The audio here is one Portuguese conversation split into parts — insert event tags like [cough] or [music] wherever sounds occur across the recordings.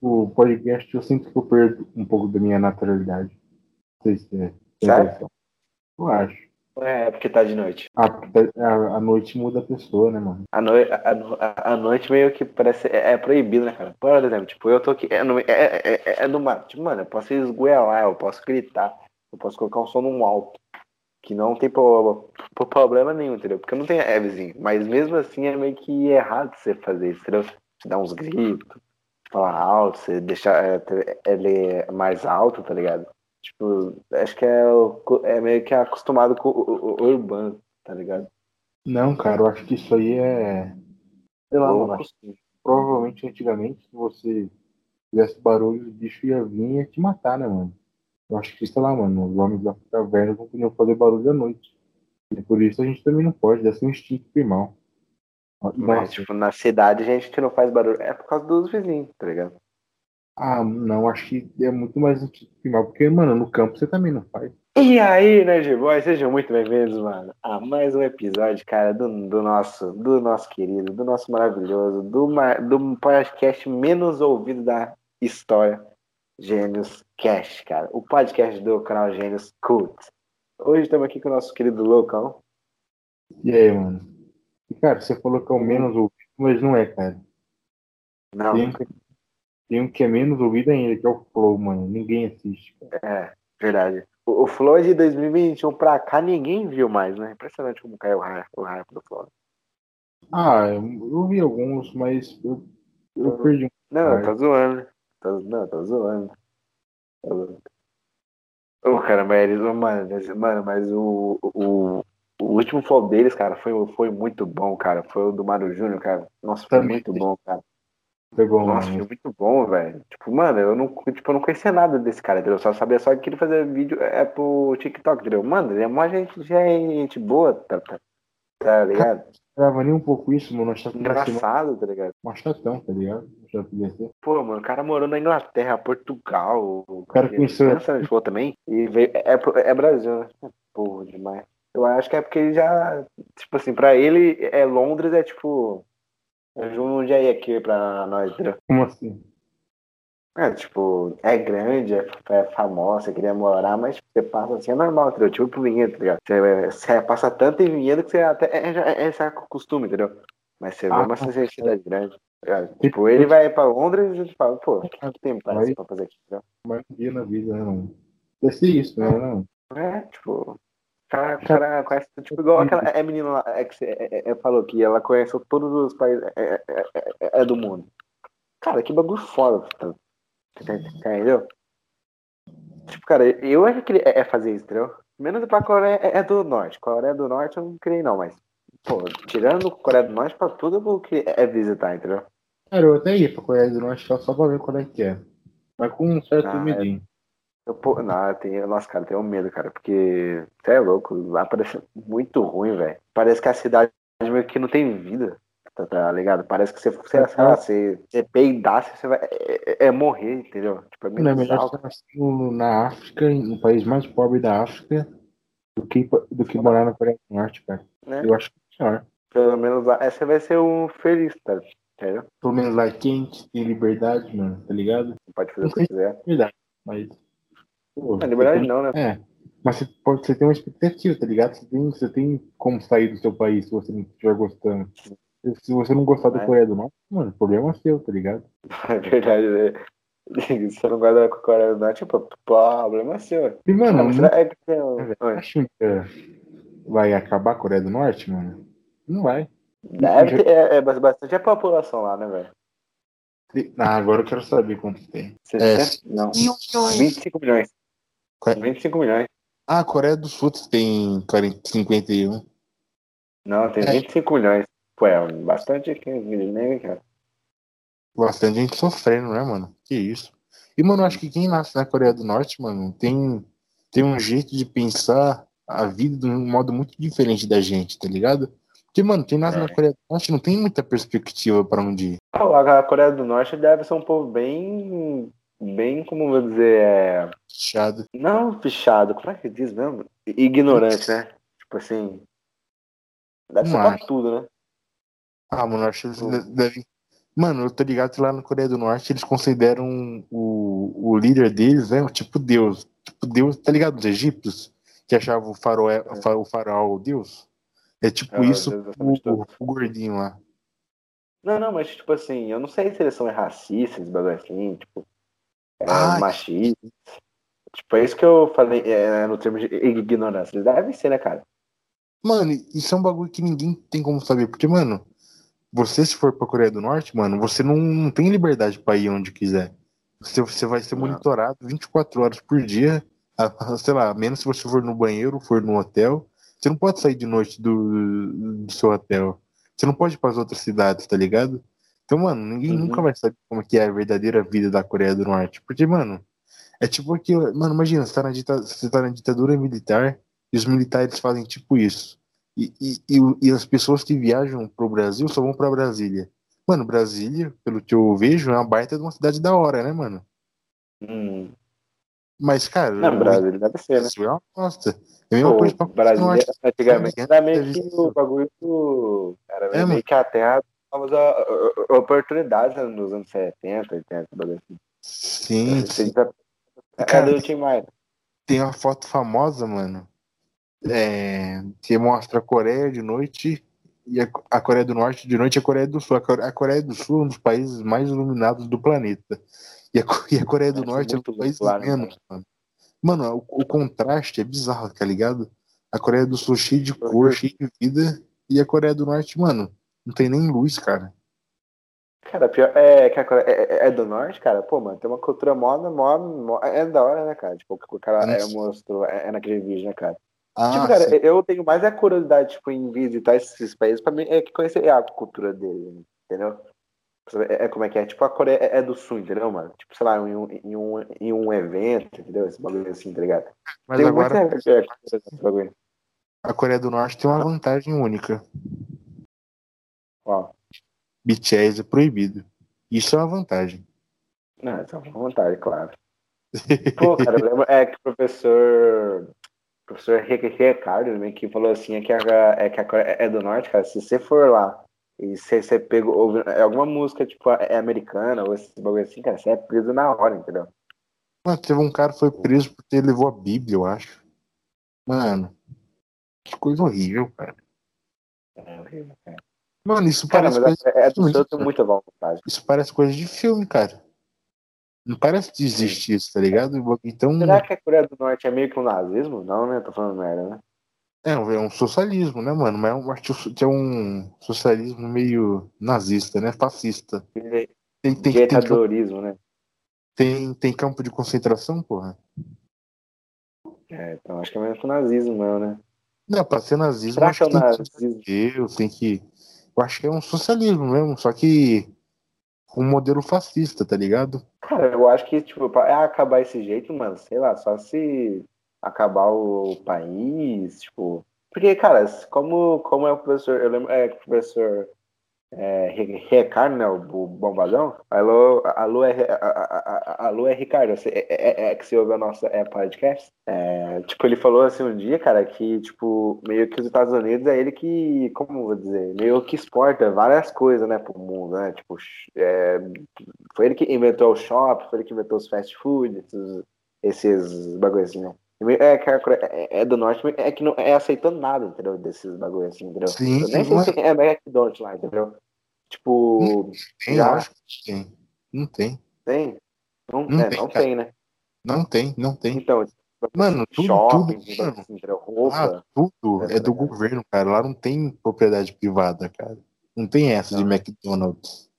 o podcast eu sinto que eu perdo um pouco da minha naturalidade. Não sei se é. Sério? Eu acho. É, porque tá de noite. Ah, porque a, a noite muda a pessoa, né, mano? A, noi a, a, a noite meio que parece. É, é, proibido, né, cara? Por exemplo, tipo, eu tô aqui. É, no, é, é, é, é no mato. Tipo, mano, eu posso esgoelar, eu posso gritar, eu posso colocar um som no alto. Que não tem pro, pro problema nenhum, entendeu? Porque eu não tenho é vizinho. Mas mesmo assim é meio que errado você fazer isso, entendeu? Você dar uns gritos, falar alto, você deixar é, ele mais alto, tá ligado? Tipo, acho que é, é meio que acostumado com o, o, o urbano, tá ligado? Não, cara, eu acho que isso aí é. Sei lá, mano. Provavelmente antigamente, se você fizesse barulho, o bicho ia vir e ia te matar, né, mano? Eu acho que, sei lá, mano, os homens da caverna não podiam fazer barulho à noite. E por isso a gente também não pode, deve ser um instinto primal. Mas, tipo, na cidade a gente não faz barulho. É por causa dos vizinhos, tá ligado? Ah, não, acho que é muito mais primal, porque, mano, no campo você também não faz. E aí, Nerd Boy, sejam muito bem-vindos, mano, a mais um episódio, cara, do, do nosso, do nosso querido, do nosso maravilhoso, do, do podcast menos ouvido da história, Gênios Cast, cara. O podcast do canal Gênios Cult. Hoje estamos aqui com o nosso querido Loucão. E aí, mano? E, cara, você falou que é o menos ouvido, mas não é, cara. Não. Tem, tem um que é menos ouvido ainda, que é o Flow, mano. Ninguém assiste. Cara. É, verdade. O, o Flow é de 2021 pra cá ninguém viu mais, né? Impressionante como caiu o hype, o hype do Flow. Ah, eu vi alguns, mas eu, eu perdi um. Não, tá zoando. Tá, não, tá zoando. Tá zoando. Ô, oh, cara, mas eles, mano, mano, mas o, o, o último flow deles, cara, foi, foi muito bom, cara. Foi o do Mário Júnior, cara. Nossa, foi Também. muito bom, cara. Pegou Nossa, foi muito bom, velho. Tipo, mano, eu não, tipo, eu não conhecia nada desse cara, entendeu? Eu só sabia só que ele fazia vídeo é pro TikTok, entendeu? Mano, ele é uma gente, gente boa, tá, tá, tá ligado? Trava nem um pouco isso, mano. Achava Engraçado, tá ligado? Uma chatão, tá ligado? Pô, mano, o cara morou na Inglaterra, Portugal. O cara conheceu. França, também. E veio, é, é Brasil, né? Porra, demais. Eu acho que é porque ele já. Tipo assim, pra ele, é Londres é tipo um dia aqui pra nós? Como assim? É, tipo, é grande, é, é famosa, queria morar, mas você passa assim, é normal, entendeu? Tipo pro vinhedo, tá ligado? Você, você passa tanto em vinhedo que você até é, é, é, é costume, entendeu? Mas você ah, vê uma cidade grande. Tá tipo, ele vai pra Londres e fala, pô, o que, tem pra, pra fazer aqui, entendeu? Mais um dia na vida, né, mano? Deve ser isso, né? Não. É, tipo, cara, cara conhece, tipo, igual aquela é menina lá, é que você é, é, falou que ela conhece todos os países é, é, do mundo. Cara, que bagulho foda, tá? Entendeu? Tipo, cara, eu acho que é fazer isso, entendeu? Menos pra Coreia é do Norte. Coreia do Norte eu não creio não, mas, pô, tirando Coreia do Norte pra tudo eu vou que é visitar, entendeu? Cara, eu até ia pra Coreia do Norte só, só pra ver qual é que é. Mas com um certo ah, medinho. Eu, pô, não, eu tenho, nossa, cara, eu tenho medo, cara, porque você é louco, lá parece muito ruim, velho. Parece que a cidade meio que não tem vida, tá, tá ligado? Parece que você, você, é, sei lá, você, você peidasse, você vai é, é, é morrer, entendeu? Tipo, é, não é melhor você na África, no país mais pobre da África, do que, do que morar na Coreia do Norte, cara. É. Eu acho que é melhor. Pelo menos lá, essa vai ser um feliz, tá? Entendeu? Pelo menos lá é quente, tem liberdade, mano, tá ligado? Pode fazer o que quiser. Verdade, mas Pô, na verdade, não, né? É. Mas você, pode, você tem uma expectativa, tá ligado? Você tem, você tem como sair do seu país se você não estiver gostando. Se você não gostar da Coreia do Norte, mano, o problema é seu, tá ligado? [laughs] É verdade, né? [laughs] Se você não gosta da Coreia do Norte, tipo, problema é seu. E, mano, não, é que tem um... acho que vai acabar a Coreia do Norte, mano? Não vai. Deve é, é bastante a população lá, né, velho? Ah, agora eu quero saber quanto tem. 60? É, não. 25 milhões. 25 milhões. Ah, a Coreia do Sul tem 40, 51. Não, tem é. 25 milhões. Pô, é bastante aqui, né, cara? Bastante gente sofrendo, né, mano? Que isso. E, mano, acho que quem nasce na Coreia do Norte, mano, tem, tem um jeito de pensar a vida de um modo muito diferente da gente, tá ligado? Porque, mano, quem nasce é. na Coreia do Norte não tem muita perspectiva pra onde ir. A Coreia do Norte deve ser um povo bem bem, como vou dizer, é. Fichado. Não fichado, como é que diz mesmo? Ignorante, né? Tipo assim. Deve ser pra tudo, né? Ah, mano, acho que eles devem, Mano, eu tô ligado que lá na Coreia do Norte eles consideram o, o líder deles, né? Tipo Deus. Tipo Deus, tá ligado? Os egípcios que achavam o faraó, é. o faraó Deus. É tipo é, isso o, o, gordinho lá. Não, não, mas tipo assim, eu não sei se eles são racistas, bagulho assim, tipo, ah, machistas. Tipo, é isso que eu falei é, no termo de ignorância. Eles devem ser, né, cara? Mano, isso é um bagulho que ninguém tem como saber. Porque, mano, você se for pra Coreia do Norte, mano, você não, não tem liberdade pra ir onde quiser. Você, você vai ser monitorado 24 horas por dia. A, sei lá, menos se você for no banheiro, for no hotel. Você não pode sair de noite do, do seu hotel. Você não pode ir para as outras cidades, tá ligado? Então, mano, ninguém uhum. nunca vai saber como que é a verdadeira vida da Coreia do Norte. Porque, mano, é tipo aquilo. Mano, imagina, você tá na, dita, você tá na ditadura militar e os militares fazem tipo isso. E, e, e, e as pessoas que viajam pro Brasil só vão pra Brasília. Mano, Brasília, pelo que eu vejo, é uma baita de uma cidade da hora, né, mano? Hum. Mas, cara. Não, Brasília deve ser, né? É uma bosta. É a mesma Pô, coisa pra Brasília, antigamente era meio que o bagulho do. Era é, meio que a terra novas oportunidades né, nos anos 70, 80, bagulho assim. Sim. sim. Cadê o Tim Maia? Tem uma foto famosa, mano. É, que mostra a Coreia de noite e a, a, Coreia do Norte de noite e a Coreia do Sul. A Coreia, a Coreia do Sul é um dos países mais iluminados do planeta. E a, [laughs] e a Coreia do é, Norte é um dos países claro, menos, mano. Mano, o, o, contraste é bizarro, tá ligado? A Coreia do Sul cheia de cor, cheia de vida, e a Coreia do Norte, mano, não tem nem luz, cara. Cara, pior é que a Coreia é, é, é do norte, cara. Pô, mano, tem uma cultura mó, mó, mó é da hora, né, cara? Tipo, o cara é, mostrou, é, é naquele vídeo, né, cara? Ah, tipo, cara, sim. eu tenho mais a curiosidade, tipo, em visitar esses países pra mim, é que conhecer a cultura deles, entendeu? É, é, como é que é? Tipo, a Coreia é, é do Sul, entendeu, mano? Tipo, sei lá, em um, em um, em um evento, entendeu? Esse bagulho assim, tá ligado? Mas tem agora, muita... a Coreia do Norte tem uma vantagem única. Qual? BTS é proibido. Isso é uma vantagem. Não, isso é uma vantagem, claro. Pô, cara, eu lembro, é que o professor professor Ricardo também que falou assim é que a, é que a Coreia é do norte, cara. Se você for lá e se você pegou ouve, é alguma música tipo é americana ou esse bagulho assim, cara, você é preso na hora, entendeu? Mano, teve um cara que foi preso porque ele levou a Bíblia, eu acho. Mano, que coisa horrível, cara. É horrível, cara. Mano, isso cara, parece coisa é, é do tem muita vontade. Isso parece coisa de filme, cara. Não parece que existe isso, tá ligado? Então. Será que a Coreia do Norte é meio que um nazismo? Não, né? Tô falando merda, né? É, é um socialismo, né, mano? Mas acho que é um socialismo meio nazista, né? Fascista. Tem, tem, Ditadorismo, tem, né? Tem, tem campo de concentração, porra? É, então acho que é meio que o nazismo, não, né? Não, pra ser nazismo, Será que é o nazismo? Eu tem que. Eu acho que é um socialismo mesmo, só que um modelo fascista, tá ligado? Cara, eu acho que, tipo, pra acabar esse jeito, mano, sei lá, só se acabar o país, tipo. Porque, cara, como, como é o professor, eu lembro, é professor é, Ricardo, né, o bombadão, alô, alô, é, alô é Ricardo, é, é, é, que você ouve a nossa é, podcast, é, tipo, ele falou assim um dia, cara, que, tipo, meio que os Estados Unidos é ele que, como vou dizer, meio que exporta várias coisas, né, pro mundo, né, tipo, é, foi ele que inventou o shopping, foi ele que inventou os fast food, esses, esses né. É, é, é do norte, é que não é aceitando nada, entendeu? Desses bagulho assim, entendeu? Sim, eu nem sei se é McDonald's lá, entendeu? Tipo. Tem, já... acho que tem. Não tem. Tem? Não, não, é, tem, não tem, né? Não tem, não tem. Então, mano, tudo, shopping, tudo, mano, assim, roupa, ah, tudo é do governo, cara. Lá não tem propriedade privada, cara. Não tem essa não. de McDonald's.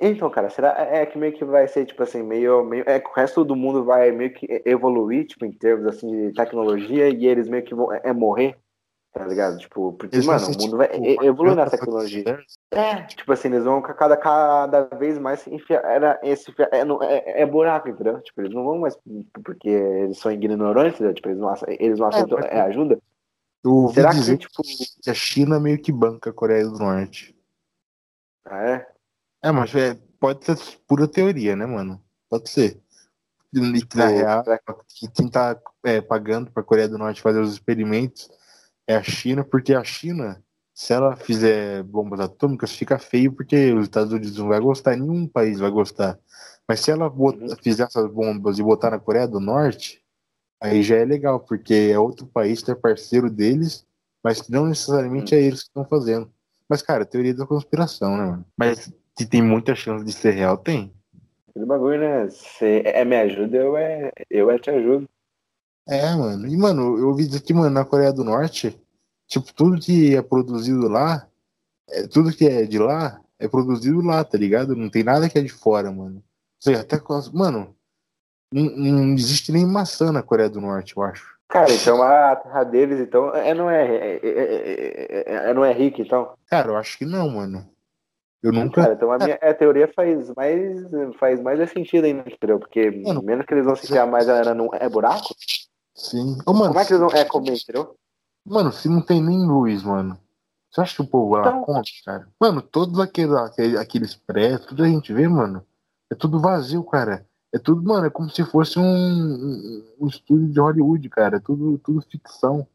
Então, cara, será é, é que meio que vai ser, tipo assim, meio, meio. É que o resto do mundo vai meio que evoluir, tipo, em termos assim, de tecnologia, e eles meio que vão é, é morrer, tá ligado? Tipo, porque, eles mano, o mundo vai tipo, evoluir na tecnologia. É, tipo assim, eles vão cada, cada vez mais enfiar. Era esse, é, é, é, buraco, entendeu? Tipo, eles não vão mais. Porque eles são ignorantes, né? tipo, eles não, eles não aceitam é, ajuda. Será que, tipo. Que a China meio que banca a Coreia do Norte. Ah, é? É, mas é, pode ser pura teoria, né, mano? Pode ser. Na real, quem tá é, pagando pra Coreia do Norte fazer os experimentos é a China, porque a China se ela fizer bombas atômicas, fica feio porque os Estados Unidos não vai gostar, nenhum país vai gostar. Mas se ela uhum. fizer essas bombas e botar na Coreia do Norte, aí já é legal, porque é outro país que é parceiro deles, mas não necessariamente uhum. é eles que estão fazendo. Mas, cara, teoria da conspiração, né, mano? Mas se tem muita chance de ser real, tem. Aquele bagulho, né? Se é me ajuda, eu é, eu é te ajudo. É, mano. E, mano, eu ouvi dizer que, mano, na Coreia do Norte, Tipo, tudo que é produzido lá, é, tudo que é de lá, é produzido lá, tá ligado? Não tem nada que é de fora, mano. Ou seja, até. Mano, não, não existe nem maçã na Coreia do Norte, eu acho. Cara, então a terra deles, então, é, não é, é, é, é, não é rica, então? Cara, eu acho que não, mano. Eu nunca. Cara, então a minha a teoria faz mais, faz mais sentido ainda, entendeu? Porque mano, menos que eles vão se criar mais era não é buraco. Sim. Ô, mano, Como é que eles vão é comer, entendeu? Mano, se não tem nem luz, mano. Você acha que o povo lá então... conta, cara? Mano, todos aqueles, aqueles, aqueles prédios, tudo a gente vê, mano. É tudo vazio, cara. É tudo, mano, é como se fosse um, um, um estúdio de Hollywood, cara. É tudo, tudo ficção.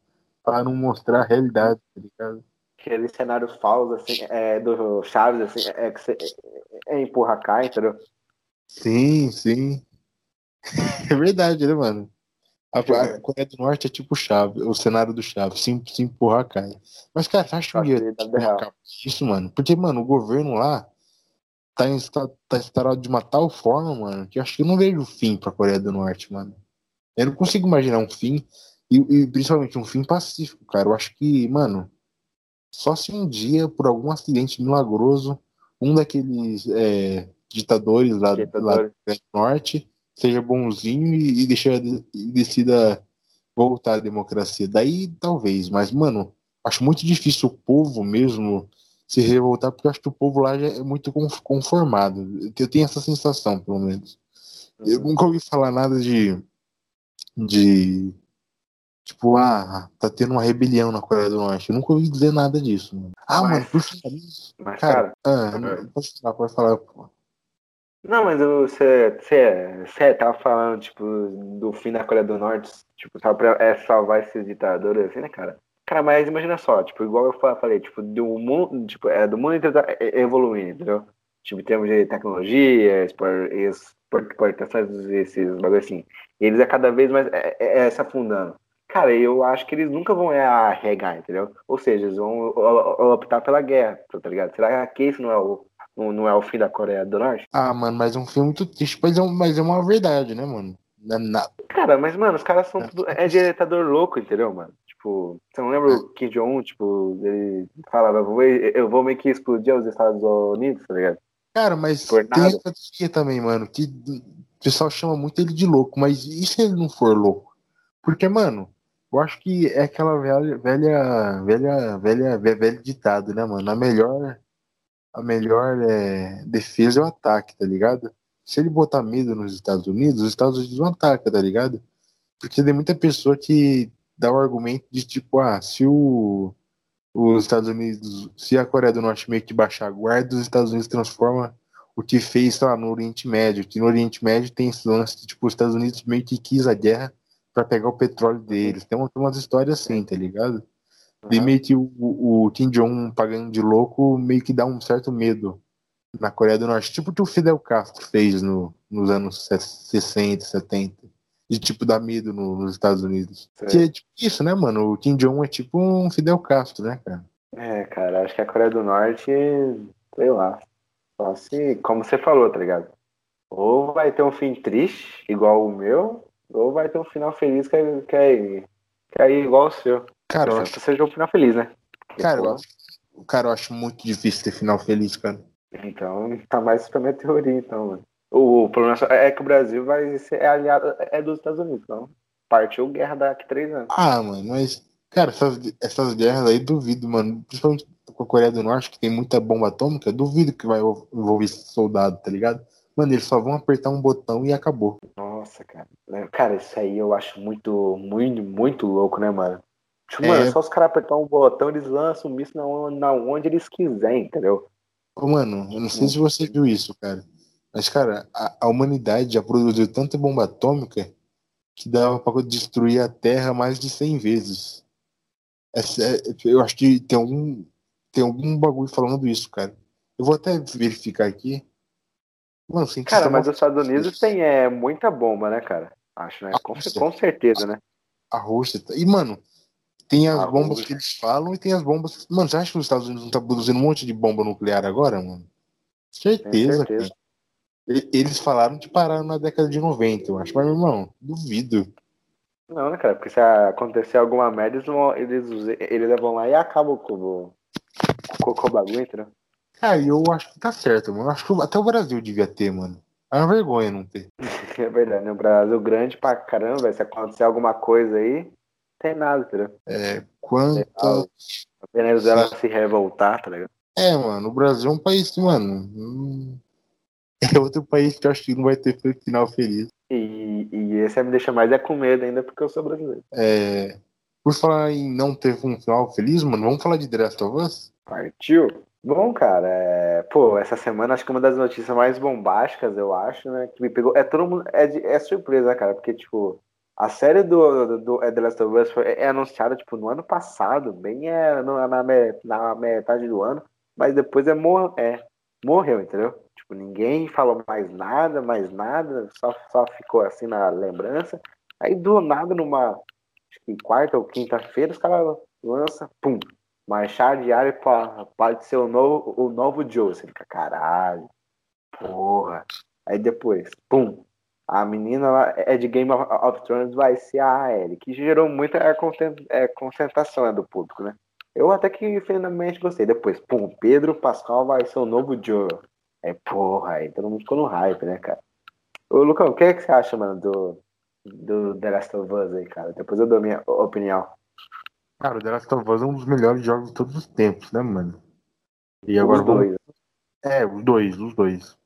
Pra não mostrar a realidade, tá ligado? Aquele cenário falso, assim, é, do Chaves, assim, é que você é, é empurra cá, entendeu? Sim, sim. [laughs] É verdade, né, mano? A, a Coreia do Norte é tipo chave, o cenário do chave, se, se empurrar, cai. Mas, cara, você acha que ia isso, mano? Porque, mano, o governo lá tá, insta, tá instalado de uma tal forma, mano, que eu acho que eu não vejo fim pra Coreia do Norte, mano. Eu não consigo imaginar um fim, e, e principalmente um fim pacífico, cara. Eu acho que, mano, só se um dia, por algum acidente milagroso, um daqueles é, ditadores lá, Ditador. lá do Norte seja bonzinho e, e, deixa, e decida voltar à democracia. Daí talvez, mas, mano, acho muito difícil o povo mesmo se revoltar, porque acho que o povo lá já é muito conformado. Eu tenho essa sensação, pelo menos. Eu uhum. nunca ouvi falar nada de. de. Tipo, ah, tá tendo uma rebelião na Coreia do Norte. Eu nunca ouvi dizer nada disso. Mano. Ah, mas, mano, por favor. Cara, cara ah, é. pode falar, pode falar. Pô. Não, mas você, você, você tava falando, tipo, do fim da Coreia do Norte, tipo, só pra é, salvar esses ditadores, assim, né, cara? Cara, mas imagina só, tipo, igual eu falei, tipo, do mundo, tipo, é, do mundo tá evoluindo, entendeu? Tipo, em termos de tecnologia, exportações, esses bagulho assim. Eles é cada vez mais é, é, é, se afundando. Cara, eu acho que eles nunca vão arregar, entendeu? Ou seja, eles vão optar pela guerra, tá ligado? Será que isso não é o não é o fim da Coreia do Norte? Ah, mano, mas é um filme muito triste, mas é, um, mas é uma verdade, né, mano? Não é nada. Cara, mas, mano, os caras são é. tudo. É diretador louco, entendeu, mano? Tipo, você não lembra o Kim Jong-un, tipo, ele falava, eu vou, eu vou meio que explodir os Estados Unidos, tá ligado? Cara, mas Por tem nada. essa teoria também, mano, que o pessoal chama muito ele de louco, mas e se ele não for louco? Porque, mano, eu acho que é aquela velha, velha, velha, velha, velho ditado, né, mano? A melhor a melhor é, defesa é o ataque, tá ligado? Se ele botar medo nos Estados Unidos, os Estados Unidos não atacam, tá ligado? Porque tem muita pessoa que dá o argumento de tipo, ah, se o, os Estados Unidos, se a Coreia do Norte meio que baixar a guarda, os Estados Unidos transforma o que fez lá no Oriente Médio, que no Oriente Médio tem esse lance de, tipo, os Estados Unidos meio que quis a guerra para pegar o petróleo deles. Tem, uma, tem umas histórias assim, tá ligado? E meio que o, o Kim Jong pagando de louco meio que dá um certo medo na Coreia do Norte. Tipo o que o Fidel Castro fez no, nos anos 60, 70. De tipo dar medo no, nos Estados Unidos. Que é tipo isso, né, mano? O Kim Jong é tipo um Fidel Castro, né, cara? É, cara, acho que a Coreia do Norte, sei lá. Só se, como você falou, tá ligado? Ou vai ter um fim triste, igual o meu, ou vai ter um final feliz que é, que é, que é igual o seu. Cara, eu acho... seja um final feliz, né? Cara, eu acho... cara, eu acho muito difícil ter final feliz, cara. Então, tá mais pra minha teoria, então, mano. O, problema é que o Brasil vai ser aliado é dos Estados Unidos, então. Partiu guerra daqui três anos. Ah, mano, mas, cara, essas, essas guerras aí duvido, mano. Principalmente com a Coreia do Norte, que tem muita bomba atômica, duvido que vai envolver soldado, tá ligado? Mano, eles só vão apertar um botão e acabou. Nossa, cara. Cara, isso aí eu acho muito, muito, muito louco, né, mano? Tipo, mano, é só os caras apertar um botão, eles lançam o míssil na, na onde eles quiserem, entendeu? Ô, mano, eu não sei se você viu isso, cara. Mas, cara, a, a humanidade já produziu tanta bomba atômica que dava pra destruir a Terra mais de 100 vezes. É, é, eu acho que tem um. tem algum bagulho falando isso, cara. Eu vou até verificar aqui. Mano, cara, mas os Estados Unidos tem é, muita bomba, né, cara? Acho, né? Com, com certeza, né? A Rússia. Tá, e, mano, tem as a bombas Rússia. que eles falam e tem as bombas. Mano, você acha que os Estados Unidos não tá produzindo um monte de bomba nuclear agora, mano? Certeza, certeza. cara. Eles falaram de parar na década de 90, eu acho. Mas, meu irmão, duvido. Não, né, cara? Porque se acontecer alguma merda, eles, vão, eles, eles vão lá e acabam com o, com o bagulho, entendeu? Cara, eu acho que tá certo, mano. Acho que até o Brasil devia ter, mano. É uma vergonha não ter. É verdade, né? O Brasil grande pra caramba, se acontecer alguma coisa aí, tem nada, entendeu? É, quanto. A Venezuela se revoltar, tá ligado? É, mano, o Brasil é um país, mano. Hum, [laughs] é outro país que eu acho que não vai ter final feliz. E, e esse me deixa mais é com medo ainda porque eu sou brasileiro. É. Por falar em não ter um final feliz, mano, vamos falar de Last of Us? Partiu! Bom, cara, é... pô, essa semana acho que uma das notícias mais bombásticas, eu acho, né, que me pegou, é todo mundo, é, de... é surpresa, cara, porque, tipo, a série do, do, do The Last of Us foi, é anunciada, tipo, no ano passado, bem é, no, na, na metade do ano, mas depois é, mor é morreu, entendeu? Tipo, ninguém falou mais nada, mais nada, só, só ficou assim na lembrança, aí do nada, numa, acho que quarta ou quinta-feira, os caras lançam, pum, Marchar diário pode ser o novo, o novo Joe. Você fica, caralho, porra. Aí depois, pum, a menina lá é de Game of Thrones vai ser a Ellie, que gerou muita é, concentração é, do público, né? Eu até que finalmente gostei. Depois, pum, Pedro Pascal vai ser o novo Joe. Aí, porra, aí todo mundo ficou no hype, né, cara? Ô, Lucão, o que, é que você acha, mano, do, do The Last of Us aí, cara? Depois eu dou minha opinião. Cara, o The Last of Us é um dos melhores jogos de todos os tempos, né, mano? E agora os dois. Vamos... É, os dois, os dois.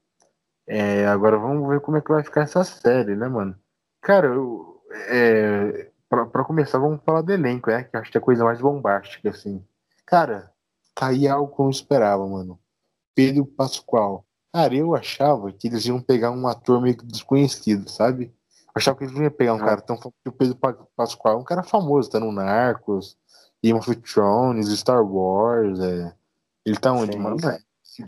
É, agora vamos ver como é que vai ficar essa série, né, mano? Cara, eu, é, pra, pra começar, vamos falar do elenco, é, que acho que é a coisa mais bombástica, assim. Cara, tá aí algo que eu não esperava, mano. Pedro Pascoal. Cara, eu achava que eles iam pegar um ator meio desconhecido, sabe? Eu achava que eles não iam pegar um ah. cara tão famoso o Pedro Pascoal, um cara famoso, tá no Narcos, Game of Thrones, Star Wars, é... Ele tá onde, Sim. mano?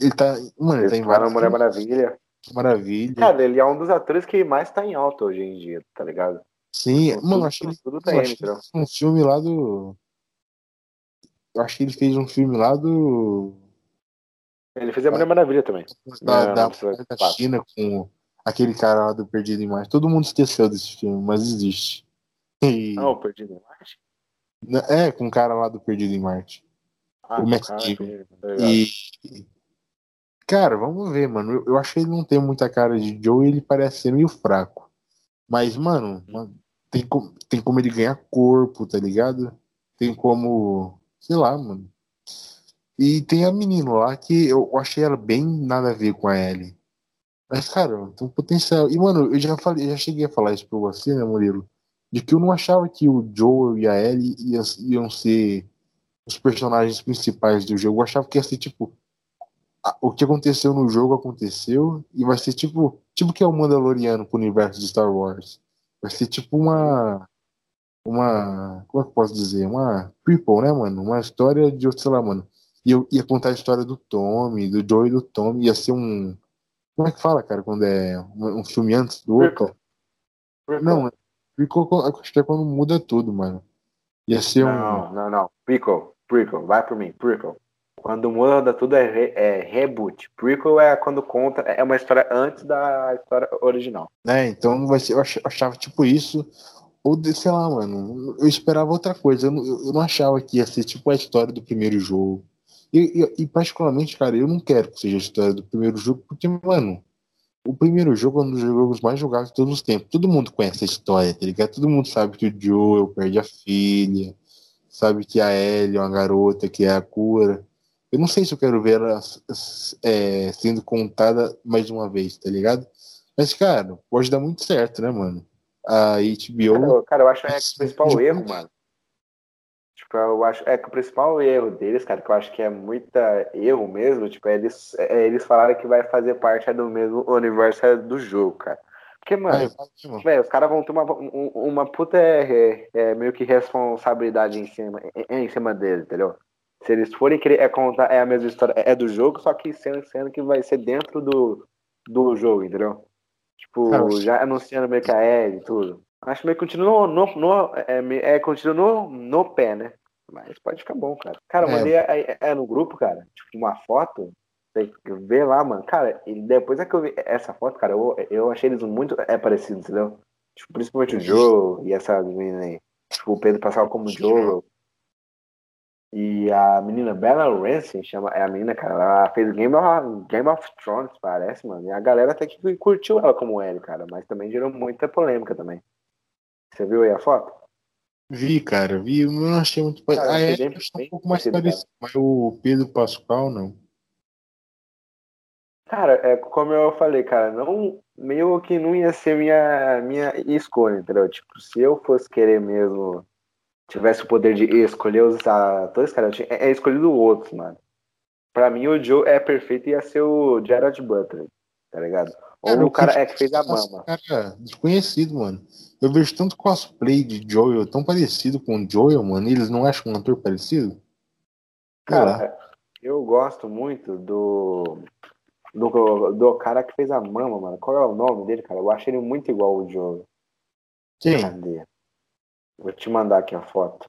Ele tá. Mano, ele tá em várias. Mulher Maravilha. Maravilha. Cara, ele é um dos atores que mais tá em alta hoje em dia, tá ligado? Sim, tudo, mano, acho que ele, tudo tá fez um filme lá do. Eu acho que ele fez um filme lá do. Ele fez a Mulher Maravilha também. Da, da, da China com aquele cara lá do Perdido em Marte. Todo mundo esqueceu desse filme, mas existe. E... Ah, o Perdido em Marte? É, com o cara lá do Perdido em Marte. Ah, o Max E. Cara, vamos ver, mano. Eu, eu acho que ele não tem muita cara de Joe e ele parece ser meio fraco. Mas, mano, tem, como, tem como ele ganhar corpo, tá ligado? Tem como. Sei lá, mano. E tem a menina lá que eu achei ela bem nada a ver com a Ellie. Mas, cara, tem um potencial. E, mano, eu já falei, já cheguei a falar isso pra você, né, Murilo? De que eu não achava que o Joel e a Ellie iam, iam ser os personagens principais do jogo. Eu achava que ia ser tipo o que aconteceu no jogo aconteceu e vai ser tipo tipo que é o Mandaloriano pro universo de Star Wars. Vai ser tipo uma uma como é que eu posso dizer uma prequel, né, mano? Uma história de sei lá, mano. E eu ia contar a história do Tommy, do Joe e do Tommy, ia ser um como é que fala, cara, quando é um, um filme antes do outro? Não, Prequel, acho que é quando muda tudo, mano. Ia ser não, um. Não, não, não. Prequel, prequel, vai por mim, prequel. Quando muda tudo é, re, é reboot. Prequel é quando conta, é uma história antes da história original. É, então vai ser, eu achava tipo isso, ou sei lá, mano, eu esperava outra coisa. Eu não, eu não achava que ia ser tipo a história do primeiro jogo. E, e, e, particularmente, cara, eu não quero que seja a história do primeiro jogo, porque, mano, o primeiro jogo é um dos jogos mais jogados de todos os tempos. Todo mundo conhece a história, tá ligado? Todo mundo sabe que o Joel perde a filha, sabe que a Ellie é uma garota, que é a cura. Eu não sei se eu quero ver ela é, sendo contada mais uma vez, tá ligado? Mas, cara, pode dar muito certo, né, mano? A HBO. Cara, cara eu acho que é o principal erro, mano. Tipo, eu acho é que o principal erro deles, cara, que eu acho que é muita erro mesmo, tipo, é eles, é eles falaram que vai fazer parte do mesmo universo do jogo, cara. Porque, mano, é, os caras vão ter uma, uma puta é, é, meio que responsabilidade em cima, em, em cima deles, entendeu? Se eles forem querer é contar, é a mesma história, é do jogo, só que sendo, sendo que vai ser dentro do, do jogo, entendeu? Tipo, já anunciando meio que a Ellie e tudo. Acho que meio que continua no, no, é, é, continua no, no pé, né? Mas pode ficar bom, cara. Cara, eu é. mandei é, é, no grupo, cara, tipo, uma foto. Você vê lá, mano. Cara, e depois é que eu vi essa foto, cara, eu, eu achei eles muito é, parecidos, entendeu? Tipo, principalmente o Joe e essa menina aí. Tipo, o Pedro Pascal como Joe. E a menina Bella Ramsey, chama, é a menina, cara, ela fez Game of, Game of Thrones, parece, mano. E a galera até que curtiu ela como Ellie, cara, mas também gerou muita polêmica também. Você viu aí a foto? Vi, cara, vi, eu não achei muito parecido. A Ellie achei um pouco mais parecido, mas o Pedro Pascal não. Cara, é como eu falei, cara, não meio que não ia ser minha minha escolha, entendeu? Tipo, se eu fosse querer mesmo tivesse o poder de escolher os atores, cara, eu tinha, é, é escolhido outros, mano. Pra mim, o Joe é perfeito e ia ser o Gerard Butler, tá ligado? Ou cara, o cara é que fez a mama. Cara, desconhecido, mano. Eu vejo tanto cosplay de Joel tão parecido com o Joel, mano. eles não acham um ator parecido? Cara, eu gosto muito do, do. Do cara que fez a mama, mano. Qual é o nome dele, cara? Eu acho ele muito igual ao Joel. Quem? Cadê? Vou te mandar aqui a foto.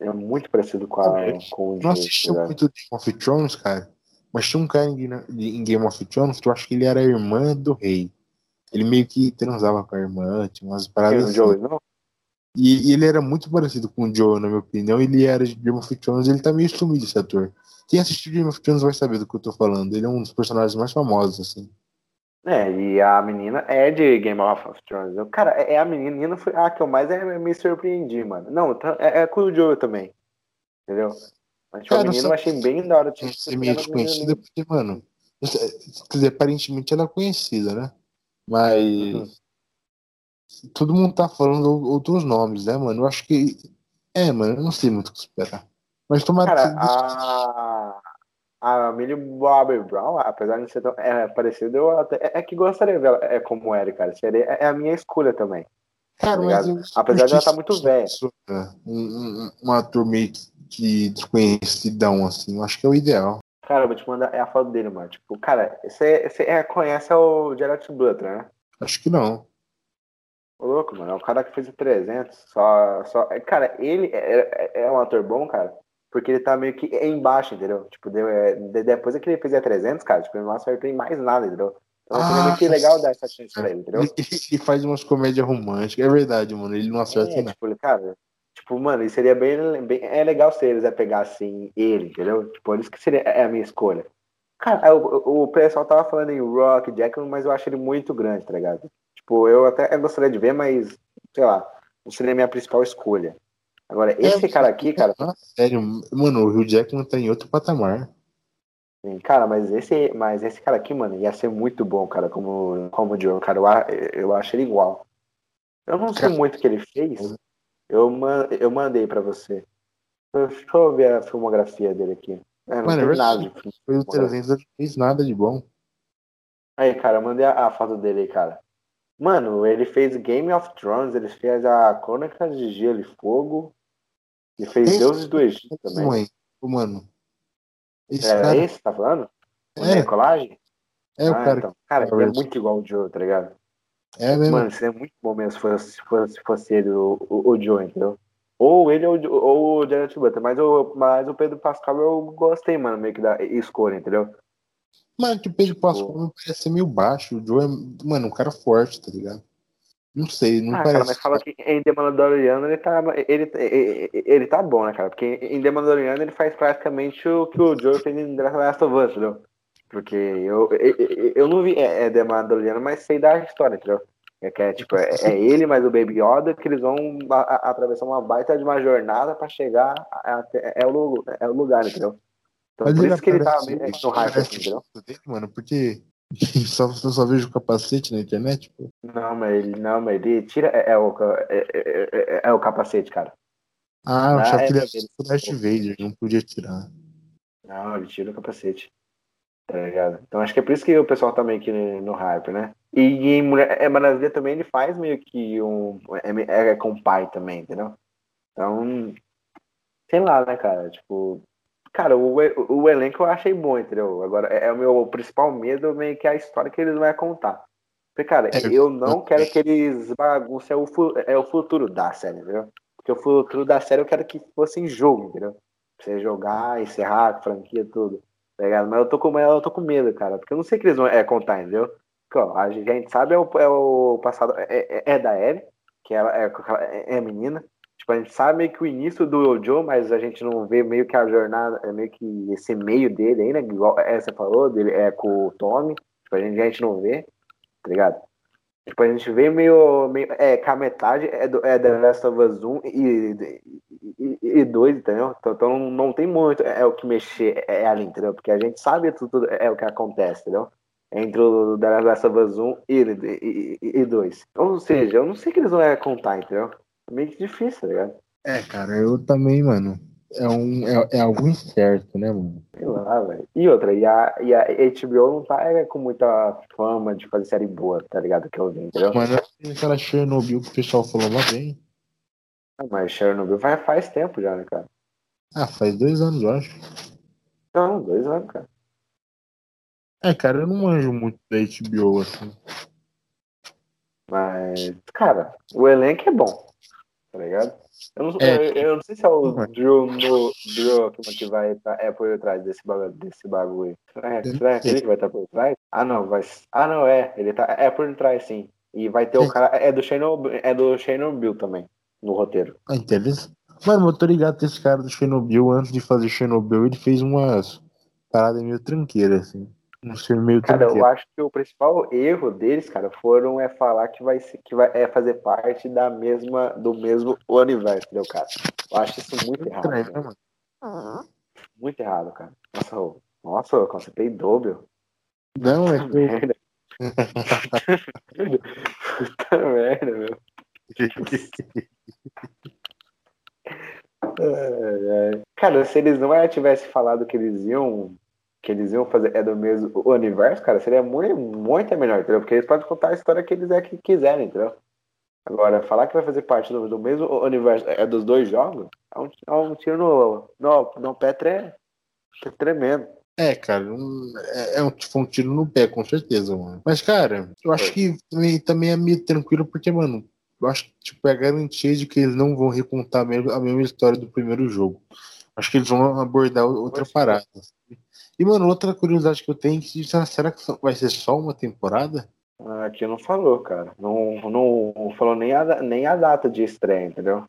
É muito parecido com, a, com o Não assisti tá muito Game of Thrones, cara. Mas tinha um cara em Game of Thrones que eu acho que ele era a irmã do rei. Ele meio que transava com a irmã, tinha umas paradas. Assim. Joey, não? E, e, ele era muito parecido com o Joe, na minha opinião. Ele era de Game of Thrones, ele tá meio sumido, esse ator. Quem assistiu Game of Thrones vai saber do que eu tô falando. Ele é um dos personagens mais famosos, assim. É, e a menina é de Game of Thrones. Cara, é, é a menina foi a que eu mais me surpreendi, mano. Não, tá, é, é com o Joe também. Entendeu? Mas tipo, Cara, a menina eu achei bem da hora. Tipo, ser meio desconhecida porque, mano. Quer dizer, aparentemente ela é conhecida, né? Mas. Uhum. Todo mundo tá falando outros nomes, né, mano? Eu acho que. É, mano, eu não sei muito o que esperar. Mas tomara Cara, que. A a Millie Bobby Brown, apesar de ser tão é, parecido, eu até, é, é que gostaria de ver ela é como Eric, cara. Seria, é, é a minha escolha também. Cara, tá mas eu, apesar de ela estar tá muito velha. Um, um, um ator meio que desconhecidão, assim, eu acho que é o ideal. Cara, eu vou te mandar é a foto dele, mano. Tipo, cara, você, você é, conhece o Gerard Butler, né? Acho que não. Ô, louco, mano. É o cara que fez o 300. Só, só... Cara, ele é, é, é um ator bom, cara porque ele tá meio que embaixo, entendeu? Tipo, deu, é, depois que ele fez a 300, cara, tipo, ele não acertou em mais nada, entendeu? Então ah, meio que legal dar essa chance pra ele, entendeu? Ele, [laughs] ele faz umas comédias românticas, é verdade, mano, ele não acerta é, nada. Tipo, cara, tipo, mano, isso seria bem, bem, é legal se eles é pegar, assim, ele, entendeu? Tipo, isso que seria é a minha escolha. Cara, o, o pessoal tava falando em Rock, Jackman, mas eu acho ele muito grande, tá ligado? Tipo, eu até gostaria de ver, mas, sei lá, não seria a minha principal escolha. Agora, é, esse é, cara aqui, cara. sério, mano, o Rio Jackman tá em outro patamar. Sim, cara, mas esse, mas esse cara aqui, mano, ia ser muito bom, cara, como, como o Joe, cara. Eu, eu acho ele igual. Eu não sei muito o que ele fez. Eu, man, eu mandei pra você. Deixa eu ver a filmografia dele aqui. É, não mano, tem nada de Foi o 300, não fez nada de bom. Aí, cara, eu mandei a, a foto dele aí, cara. Mano, ele fez Game of Thrones, ele fez a Crônica de Gelo e Fogo, e fez esse Deuses do Egito também. Mãe, mano. Esse é cara... esse, tá falando? É. Nicolage? É, o ah, cara. Então. Cara, ele é muito igual o Joe, tá ligado? É mesmo. Mano, seria muito bom mesmo se fosse, se fosse, se fosse ele o, o, o, Joe, entendeu? Ou ele ou, ou o Jared Butler. Mas o, mas o Pedro Pascal eu gostei, mano, meio que da escolha, entendeu? Mano, que o Pedro Pascal parece ser meio baixo. O Joe é, mano, um cara forte, tá ligado? Não sei, não ah, parece. Cara, mas fala que em The Mandalorian ele tá, ele, ele, ele tá bom, né, cara? Porque em The Mandalorian ele faz praticamente o que o Joe fez em The Last of Us, entendeu? Porque eu, eu, eu não vi é, é The Mandalorian, mas sei da história, entendeu? É que é tipo, é, é ele mais o Baby Yoda que eles vão a, a, atravessar uma baita de uma jornada pra chegar até é o, é o lugar, entendeu? Então mas por isso que ele tá meio no hype, assim, entendeu? Mano, porque [laughs] só, só vejo o capacete na internet, pô. Não, mas ele, não, mas ele tira. É, é o, é, é, é, o capacete, cara. Ah, eu achava que ele era o Darth Vader, não podia tirar. Não, ele tira o capacete. Tá ligado? Então acho que é por isso que o pessoal tá meio que no hype, né? E em Mulher é Maravilha também ele faz meio que um. É, é com o pai também, entendeu? Então. sei lá, né, cara? Tipo, cara, o, o elenco eu achei bom, entendeu? Agora, é, é, o meu principal medo meio que é a história que eles vão contar. Porque, cara, é, eu não quero que eles baguncem o, é o futuro da série, entendeu? Porque o futuro da série eu quero que fosse em jogo, entendeu? Pra você jogar, encerrar, franquia, tudo. Tá ligado? Mas eu tô com, eu tô com medo, cara, porque eu não sei o que eles vão é, contar, entendeu? Porque, ó, a gente sabe é o, é o passado, é, é, é da Ellie, que ela é, é, é menina. Tipo, a gente sabe meio que o início do Joe, mas a gente não vê meio que a jornada, é meio que esse meio dele aí, né? Igual essa falou, dele é com o Tommy. Tipo, a gente, a gente não vê, tá ligado? Tipo, a gente vê meio, meio é, com a metade é, do, é The Last of Us 1 e, e, e 2, entendeu? Então, então, não tem muito é, é o que mexer é, é ali, entendeu? Porque a gente sabe tudo é o que acontece, entendeu? Entre o The Last of Us 1 e, e, e 2. Ou seja, eu não sei o que eles vão é, contar, entendeu? É meio que difícil, tá ligado? É, cara, eu também, mano é, um, é, é algo incerto, né, mano? Sei lá, velho. E outra, e a, e a HBO não tá é, com muita fama de fazer série boa, tá ligado? Que eu vi, entendeu? Mas não aquela Chernobyl que o pessoal falou lá bem. Ah, mas Chernobyl faz, faz tempo já, né, cara? Ah, faz dois anos, eu acho. Não, dois anos, cara. É, cara, eu não manjo muito da HBO, assim. Mas, cara, o elenco é bom, tá ligado? Eu não, é. eu, eu não sei se é o Drew, no, Drew que vai estar tá, é por trás desse bagulho. Desse bagulho. Será, será que ele que vai estar tá por trás? Ah, não, vai. Ah, não, é. Ele tá. É por trás, sim. E vai ter o cara. É do Chernobyl, é do Chernobyl também, no roteiro. Ah, interessante. Mano, eu tô ligado que esse cara do Chernobyl, antes de fazer Chernobyl, ele fez umas paradas meio tranqueiras, assim um ser meio Cara, eu acho que o principal erro deles, cara, foram é falar que vai que vai é fazer parte da mesma do mesmo universo, entendeu, cara? Eu acho isso muito errado. Né, mano? Muito errado, cara. Nossa, nossa, você peidou, meu. Não, é merda. Puta merda, meu. [laughs] Cara, se eles não tivessem falado que eles iam que eles iam fazer é do mesmo universo, cara, seria muito, muito melhor, entendeu? Porque eles podem contar a história que eles é que quiserem, entendeu? Agora, falar que vai fazer parte do, do mesmo universo é dos dois jogos, é um, é um tiro no, no, no pé tre, tremendo. É, cara, um, é, é um, tipo, um tiro no pé, com certeza, mano. Mas, cara, eu acho que também, também é meio tranquilo, porque, mano, eu acho que tipo, é garantia de que eles não vão recontar a mesma, a mesma história do primeiro jogo. Acho que eles vão abordar outra parada. E, mano, outra curiosidade que eu tenho é será que vai ser só uma temporada? Aqui não falou, cara. Não, não falou nem a, nem a data de estreia, entendeu?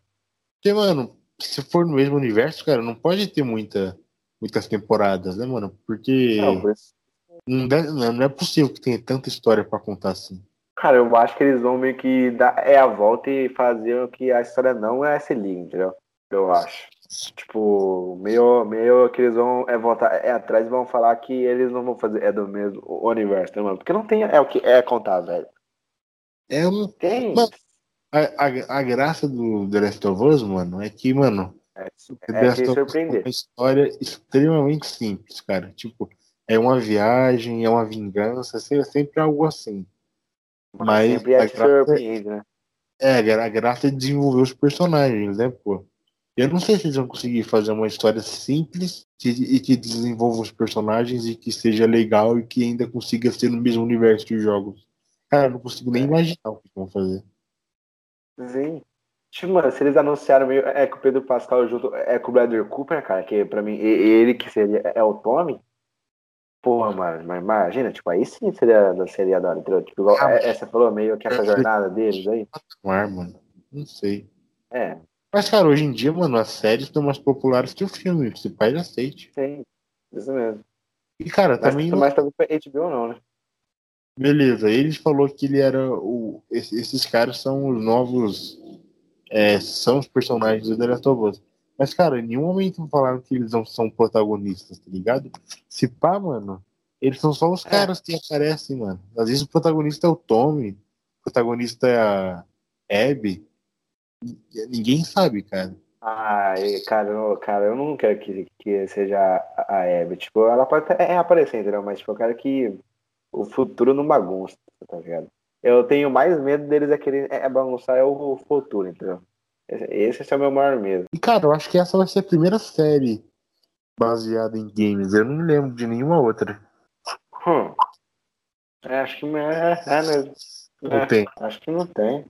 Porque, mano, se for no mesmo universo, cara, não pode ter muita, muitas temporadas, né, mano? Porque não, não, é, não é possível que tenha tanta história para contar assim. Cara, eu acho que eles vão meio que dar é a volta e fazer o que a história não é essa liga, entendeu? Eu acho. Tipo, meio, meio que eles vão é, voltar é, atrás e vão falar que eles não vão fazer é do mesmo universo, né, mano? Porque não tem é o que é contar, velho. É um. Tem. Mano, a, a, a, graça do The Last of Us, mano, é que, mano. É, é. É uma história extremamente simples, cara. Tipo, é uma viagem, é uma vingança, é sempre algo assim. Mas. Sempre é a graça, surpreende, né? É, a graça é desenvolver os personagens, né, pô? Eu não sei se eles vão conseguir fazer uma história simples que, e que desenvolva os personagens e que seja legal e que ainda consiga ser no mesmo universo dos jogos. Cara, eu não consigo nem é. imaginar o que vão fazer. Sim. Tipo, mano, se eles anunciaram meio. É com o Pedro Pascal junto. É com o Bradley Cooper, cara, que pra mim, ele que seria. É o Tommy. Porra, mano, mas imagina, tipo, aí sim seria, seria da hora, entendeu? Tipo, igual, ah, é, você falou meio que essa jornada deles aí. Não, mano. Não sei. É, mas, cara, hoje em dia, mano, as séries estão mais populares que o filme. Se pai aceite. Sim, isso mesmo. E, cara, Mas também. Mas também foi HBO, não, né? Beleza, ele falou que ele era o. Esses caras são os novos. É, são os personagens do The Last of Us. Mas, cara, em nenhum momento falaram que eles não são protagonistas, tá ligado? Se pá, mano, eles são só os é. caras que aparecem, mano. Às vezes o protagonista é o Tommy, o protagonista é a Abby. Ninguém sabe, cara. Ah, cara, eu, cara, eu não quero que, que seja a Abby. Tipo, ela pode até aparecer, entendeu? Mas, tipo, eu quero que o futuro não bagunça, tá ligado? Eu tenho mais medo deles é querer é bagunçar é o futuro, entendeu? Esse, esse é o meu maior medo. E, cara, eu acho que essa vai ser a primeira série baseada em games. Eu não me lembro de nenhuma outra. Hum. É, acho que é, é mesmo. É, tem? Acho que não tem.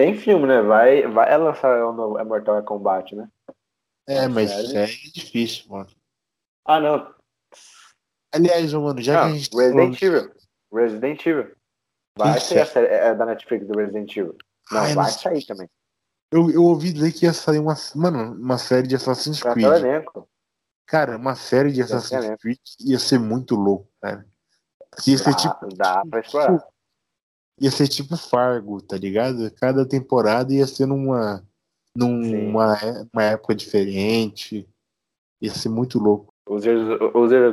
Tem filme, né? Vai, vai lançar o novo é Mortal Kombat, né? É, mas é difícil, mano. Ah, não. Aliás, mano, já não, que a gente. Resident tá Evil. Resident Evil. Vai Isso. sair a série é da Netflix do Resident Evil. Não, Ai, vai não sair também. Eu, eu ouvi dizer que ia sair uma, mano, uma série de Assassin's Creed. Elenco. Cara, uma série de Assassin's Creed ia ser muito louco, cara. Ia ser dá, tipo. Dá pra explorar. Ia ser tipo Fargo, tá ligado? Cada temporada ia ser numa. numa uma época diferente. Ia ser muito louco. Os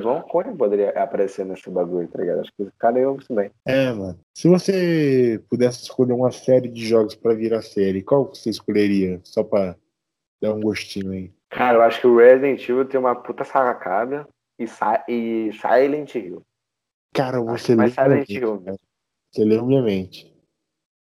vão como poderia aparecer nesse bagulho, tá ligado? Acho que cara eu também. É, mano. Se você pudesse escolher uma série de jogos pra virar série, qual você escolheria? Só pra dar um gostinho aí. Cara, eu acho que o Resident Evil tem uma puta sacada e, e Silent Hill. Cara, você lê Silent Hill. Você lê minha mente.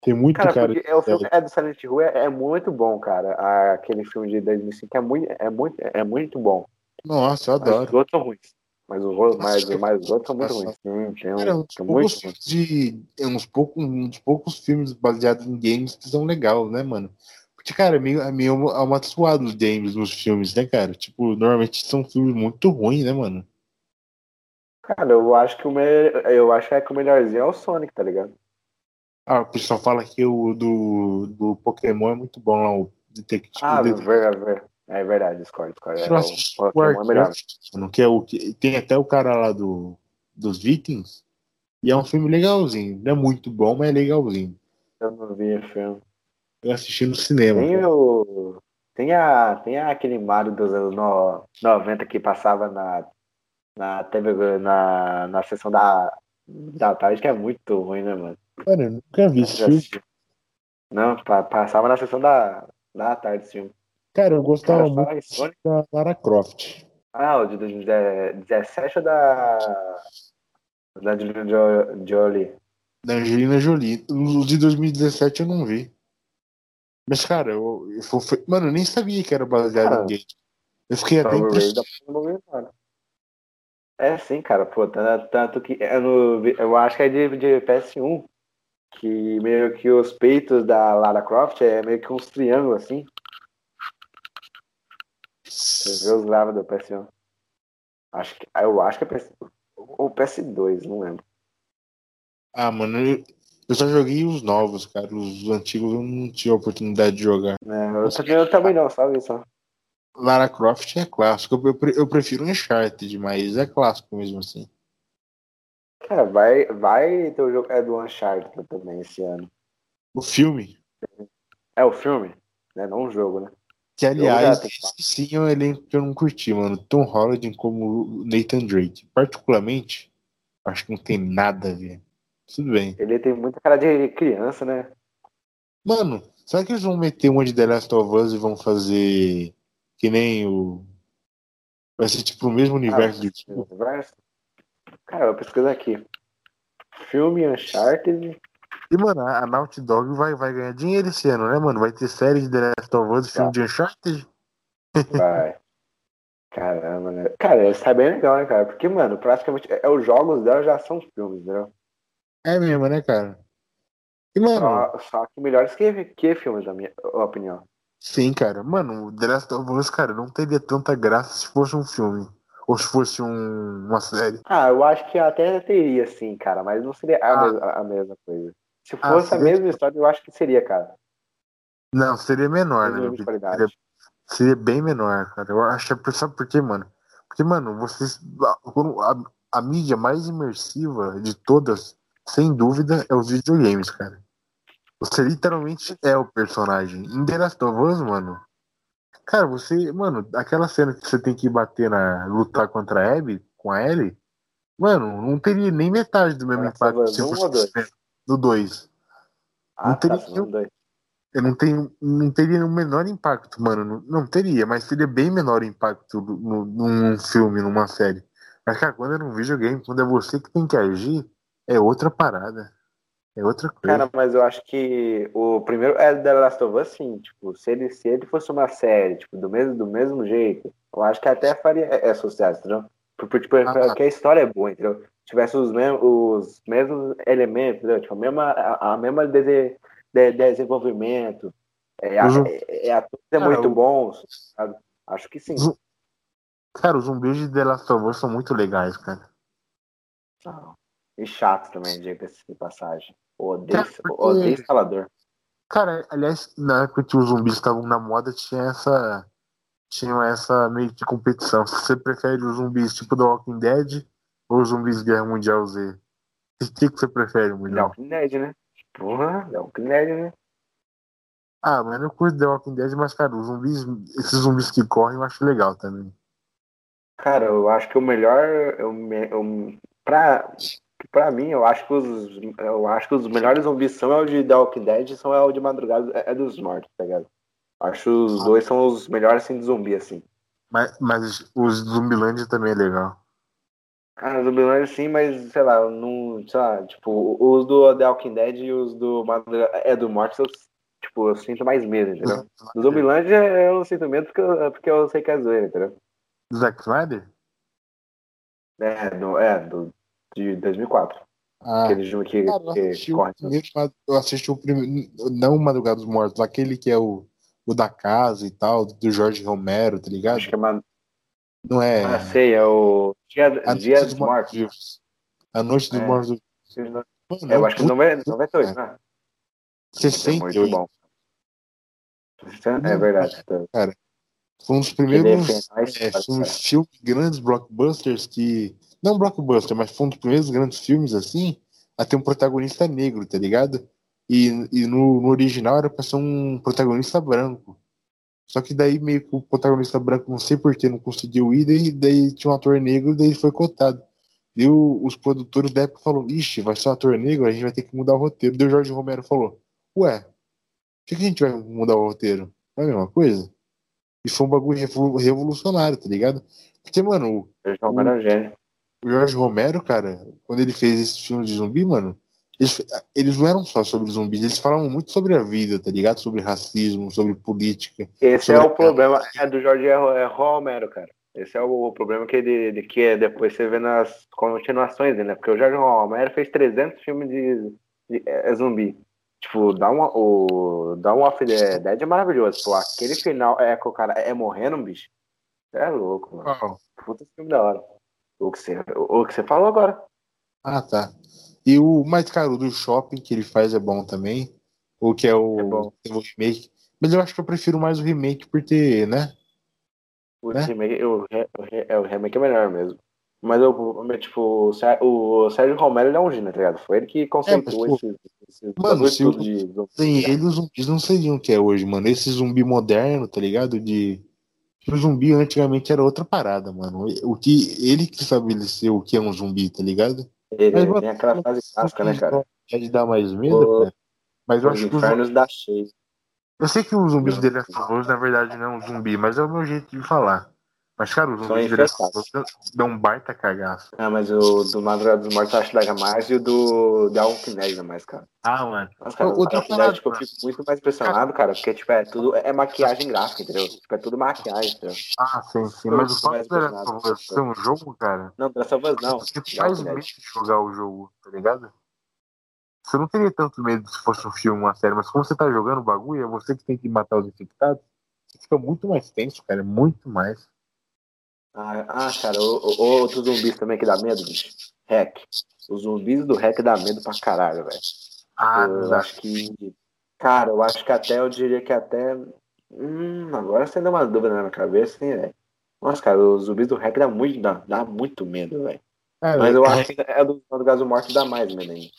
Tem muito cara. cara é, o filme é do Silent Hill é, é, muito bom, cara. Aquele filme de 2005 é muito, é muito, é muito bom. Nossa, eu adoro. Mas os outros são ruins. Mas os, mas, mas os outros são muito ruins. Hum, tem um, cara, uns, tem poucos muito de, uns, poucos, uns poucos filmes baseados em games que são legais, né, mano? Porque, cara, é meio, é meio amaldiçoado os games nos filmes, né, cara? Tipo, normalmente são filmes muito ruins, né, mano? Cara, eu acho que o me... eu acho que o melhorzinho é o Sonic, tá ligado? Ah, o pessoal fala que o do, do Pokémon é muito bom lá, o Detective. Ah, ver, é verdade, discordo, discordo. É, o, o Pokémon é melhor. Que é o, tem até o cara lá do, dos Vikings. E é um filme legalzinho. Não é muito bom, mas é legalzinho. Eu não vi o filme. Eu assisti no cinema. Tem, o, tem, a, tem aquele Mario dos anos 90 que passava na, na TV, na, na sessão da, da tarde, que é muito ruim, né, mano? Mano, eu nunca vi esse filme. Não, passava na sessão da, da tarde esse filme. Cara, eu gostava Cara, muito da Lara Croft. Ah, o de 2017 ou da. Da Angelina Jolie? Da Angelina Jolie. O de 2017 eu não vi. Mas, cara, eu, eu, eu, mano, eu nem sabia que era baseado cara, em game. Eu fiquei até impressionado. É sim, cara, pô, tanto que é no, eu acho que é de, de PS1, que meio que os peitos da Lara Croft é meio que uns triângulos assim. Você vê os gravos do PS1. Acho que, eu acho que é PS, ou PS2, não lembro. Ah, mano, eu só joguei os novos, cara. Os antigos eu não tive a oportunidade de jogar. É, eu, só, eu também não, sabe? Só. Lara Croft é clássico. Eu, eu prefiro Uncharted, mas é clássico mesmo assim. Cara, vai, vai ter o jogo é do Uncharted também esse ano. O filme? É o filme, né? Não o jogo, né? Que aliás, sim é um elenco que eu não curti, mano. Tom Holland como Nathan Drake. Particularmente, acho que não tem nada a ver. Tudo bem. Ele tem muita cara de criança, né? Mano, será que eles vão meter uma de The Last of Us e vão fazer que nem o. Vai ser tipo o mesmo universo ah, do universo? Cara, eu pesquisar aqui. Filme Uncharted. E, mano, a Naughty Dog vai, vai ganhar dinheiro esse ano, né, mano? Vai ter série de The Last of Us, filme de Uncharted. Vai. Caramba, né? Cara, isso tá bem legal, né, cara? Porque, mano, praticamente é, os jogos dela já são filmes, entendeu? É mesmo, né, cara? E, mano. Só, só que melhores que, que filmes, na minha opinião. Sim, cara. Mano, o The Last of Us, cara, não teria tanta graça se fosse um filme. Ou se fosse um, uma série. Ah, eu acho que até teria, sim, cara, mas não seria a, ah. mesma, a mesma coisa. Se ah, fosse ah, a mesma história, eu acho que seria, cara. Não, seria menor, né? Seria, seria, bem menor, cara. Eu acho que sabe por quê, mano? Porque, mano, vocês. A, a mídia mais imersiva de todas, sem dúvida, é os videogames, cara. Você literalmente é o personagem. Em The Last of Us, mano. Cara, você. Mano, aquela cena que você tem que bater na. lutar contra a Abby, com a Ellie. Mano, não teria nem metade do mesmo impacto se fosse do 2. Ah, não teria. Tá, eu não, tenho, não teria o menor impacto, mano. Não, não teria, mas teria bem menor impacto no, num filme, numa série. Mas, cara, quando é num videogame, quando é você que tem que agir, é outra parada. É outra coisa. Cara, mas eu acho que o primeiro é The Last of Us, sim. Tipo, se ele, se ele fosse uma série, tipo, do mesmo, do mesmo jeito, eu acho que até faria é, é sucesso, entendeu? Porque, tipo, ah, porque a história é boa, entendeu? Tivesse os mesmos, os mesmos elementos, entendeu? Tipo, a mesma, a, a mesma de, de, desenvolvimento. É, a, é, é, é muito bom, sabe? Acho que sim. Cara, os zumbis de The Last of Us são muito legais, cara. Não. E chato também, diga-se de passagem. Odeio, odeio escalador. Cara, aliás, na época que os zumbis estavam na moda, tinha essa. Tinha essa meio que competição. Você prefere os zumbis tipo The Walking Dead ou os zumbis Guerra Mundial Z? O que, que você prefere, mulher? The Walking Dead, né? Porra, The Walking Dead, né? Ah, mas eu curto The Walking Dead, mas, cara, os zumbis, esses zumbis que correm eu acho legal também. Cara, eu acho que o melhor. Eu, eu, pra, pra mim, eu acho que os. Eu acho que os melhores zumbis são é o de The Walking Dead e são é o de madrugada é, é dos mortos, tá ligado? Acho que os ah. dois são os melhores assim de zumbi, assim. Mas, mas os Zumbilândia também é legal. Ah, Zumbilândia sim, mas sei lá, não. Sei lá, tipo, os do The Walking Dead e os do Madrugada é do Mortos, eu, tipo, eu sinto mais medo, entendeu? [laughs] Do Zumbilândia eu não sinto medo porque eu, porque eu sei que é zoeira, entendeu? Do Zack Snyder? É, do, é, do, de 2004. Ah, aquele filme que, cara, que corre. Primeiro, eu assisti o primeiro, não o Madrugada dos Mortos, aquele que é o, o da casa e tal, do Jorge Romero, tá ligado? Acho que é uma... Não é. Ah, sei, é o Dia, a Dia dos Mortos. Mortos. A Noite dos é. Mortos. Mano, é, eu acho que não vai ter né? Você sente. É muito bom. É verdade. Cara, foi um dos primeiros é, filmes, grandes blockbusters que. Não blockbuster, mas foi um dos primeiros grandes filmes assim a ter um protagonista negro, tá ligado? E, e no, no original era pra ser um protagonista branco. Só que daí meio que o protagonista branco, não sei porquê, não conseguiu ir, daí, daí tinha um ator negro, daí foi cotado. E o, os produtores da época falaram, ixi, vai ser um ator negro, a gente vai ter que mudar o roteiro. Daí o Jorge Romero falou, ué, por que, que a gente vai mudar o roteiro? Não é a mesma coisa? E foi um bagulho revolucionário, tá ligado? Porque, mano. O Jorge Romero é gênio. O Jorge Romero, cara, quando ele fez esse filme de zumbi, mano, eles, eles não eram só sobre zumbis, eles falavam muito sobre a vida, tá ligado? Sobre racismo, sobre política. Esse é o problema é do Jorge é Romero, cara. Esse é o problema que, ele, de, que é depois você vê nas continuações dele, né? Porque o Jorge Romero fez 300 filmes de, de é, zumbi. Tipo, dá uma, o Dawn of the Dead é maravilhoso. Pô, aquele final é que o cara é morrendo, bicho. É louco, mano. Oh. Puta filme da hora. O que, você, o, que você falou agora. Ah, tá. E o mais caro do shopping que ele faz é bom também. O que é o, é bom. o remake. Mas eu acho que eu prefiro mais o remake por ter, né? O, né? remake, o, o, o remake é melhor mesmo. Mas eu, tipo, o Sérgio Romero ele é um gênio, tá ligado? Foi ele que conceitou é, esse, esse Mano, se o, de Sem ele, os zumbis não seriam o que é hoje, mano. Esse zumbi moderno, tá ligado? De. O zumbi antigamente era outra parada, mano. O que ele que estabeleceu o que é um zumbi, tá ligado? Ele Mas, tem aquela frase clássica, né, cara? É de dar mais medo, o... Mas eu os acho que. Os da cheio. Eu sei que os zumbis dele é famoso, na verdade não é um zumbi, mas é o meu jeito de falar. Mas, cara, os zumbis dão um baita cagaço. Ah, mas o do Madrugada dos Mortos eu acho mais e o do da Walking Dead mais, cara. Ah, mano. Mas, cara, o Walking Dead, tipo, eu fico muito mais impressionado, cara, porque, tipo, é tudo é maquiagem gráfica, entendeu? Tipo, é tudo maquiagem, entendeu? Ah, sim, sim. Eu mas o fato de ser um jogo, cara... Não, dessa vez não. Você faz medo de jogar o jogo, tá ligado? Você não teria tanto medo se fosse um filme, uma série, mas como você tá jogando o bagulho, é você que tem que matar os infectados, você fica muito mais tenso, cara, muito mais. Ah, ah cara, o, o, outro zumbis também que dá medo, bicho. Hack. Os zumbis do hack dá medo pra caralho, velho. Ah, eu acho que. Cara, eu acho que até, eu diria que até. Hum, agora você deu uma dúvida na minha cabeça, hein, velho. Nossa, cara, os zumbis do hack dá muito, dá, dá muito medo, velho. É, Mas eu acho que é do, do Gaso Morto dá mais medo ainda.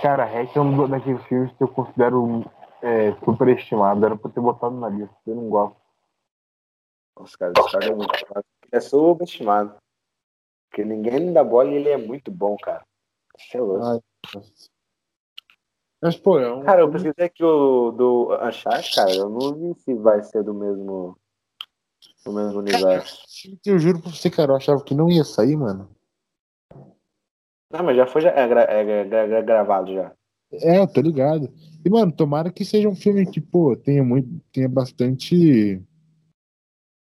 Cara, Hack é um daqueles filmes que eu considero é, superestimado. Era pra ter botado na lista. Eu não gosto. Os caras é muito. É subestimado. Porque ninguém dá bola e ele é muito bom, cara. Isso é louco. Mas, pô, é um... Cara, eu pesquisei aqui o do Uncharted, cara. Eu não vi se vai ser do mesmo. Do mesmo universo. Eu juro pra você, cara, eu achava que não ia sair, mano. Não, mas já foi já, é, é, é, é, gravado já. É, eu tô ligado. E, mano, tomara que seja um filme que, pô, tenha muito. tenha bastante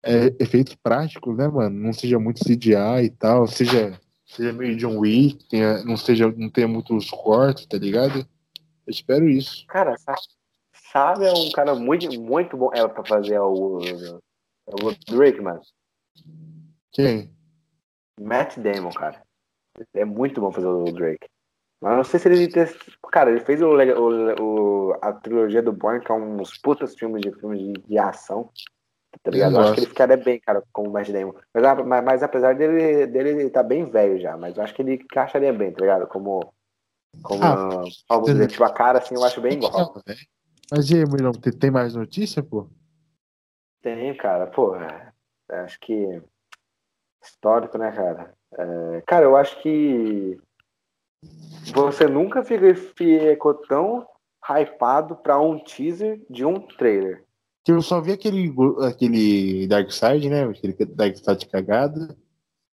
é, efeitos práticos, né, mano? Não seja muito CGI e tal, seja, seja meio John Wick, tenha, não, seja, não tenha muitos cortes, tá ligado? Eu espero isso. Cara, sabe, é um cara muito, muito bom é, pra fazer o, o Drake, mano. Quem? Matt Damon, cara. É muito bom fazer o Drake. Mas não sei se ele. Cara, ele fez o, o, o, a trilogia do Bourne, que é uns putas filmes de filmes de, de ação. Tá ligado? Eu acho que ele ficaria bem, cara, como Matt Damon. Mas, mas, mas, apesar dele, dele tá bem velho já, mas eu acho que ele encaixaria bem, tá ligado? Como. Como. Ah, vamos dizer, tipo, a cara assim eu acho bem igual. Mas e aí, Milão, tem mais notícia, pô? Tem, cara. Pô, é, acho que. Histórico, né, cara? É, cara, eu acho que você nunca ficou tão hypado pra um teaser de um trailer. Eu só vi aquele, aquele Dark Side, né? Aquele Dark Side cagado.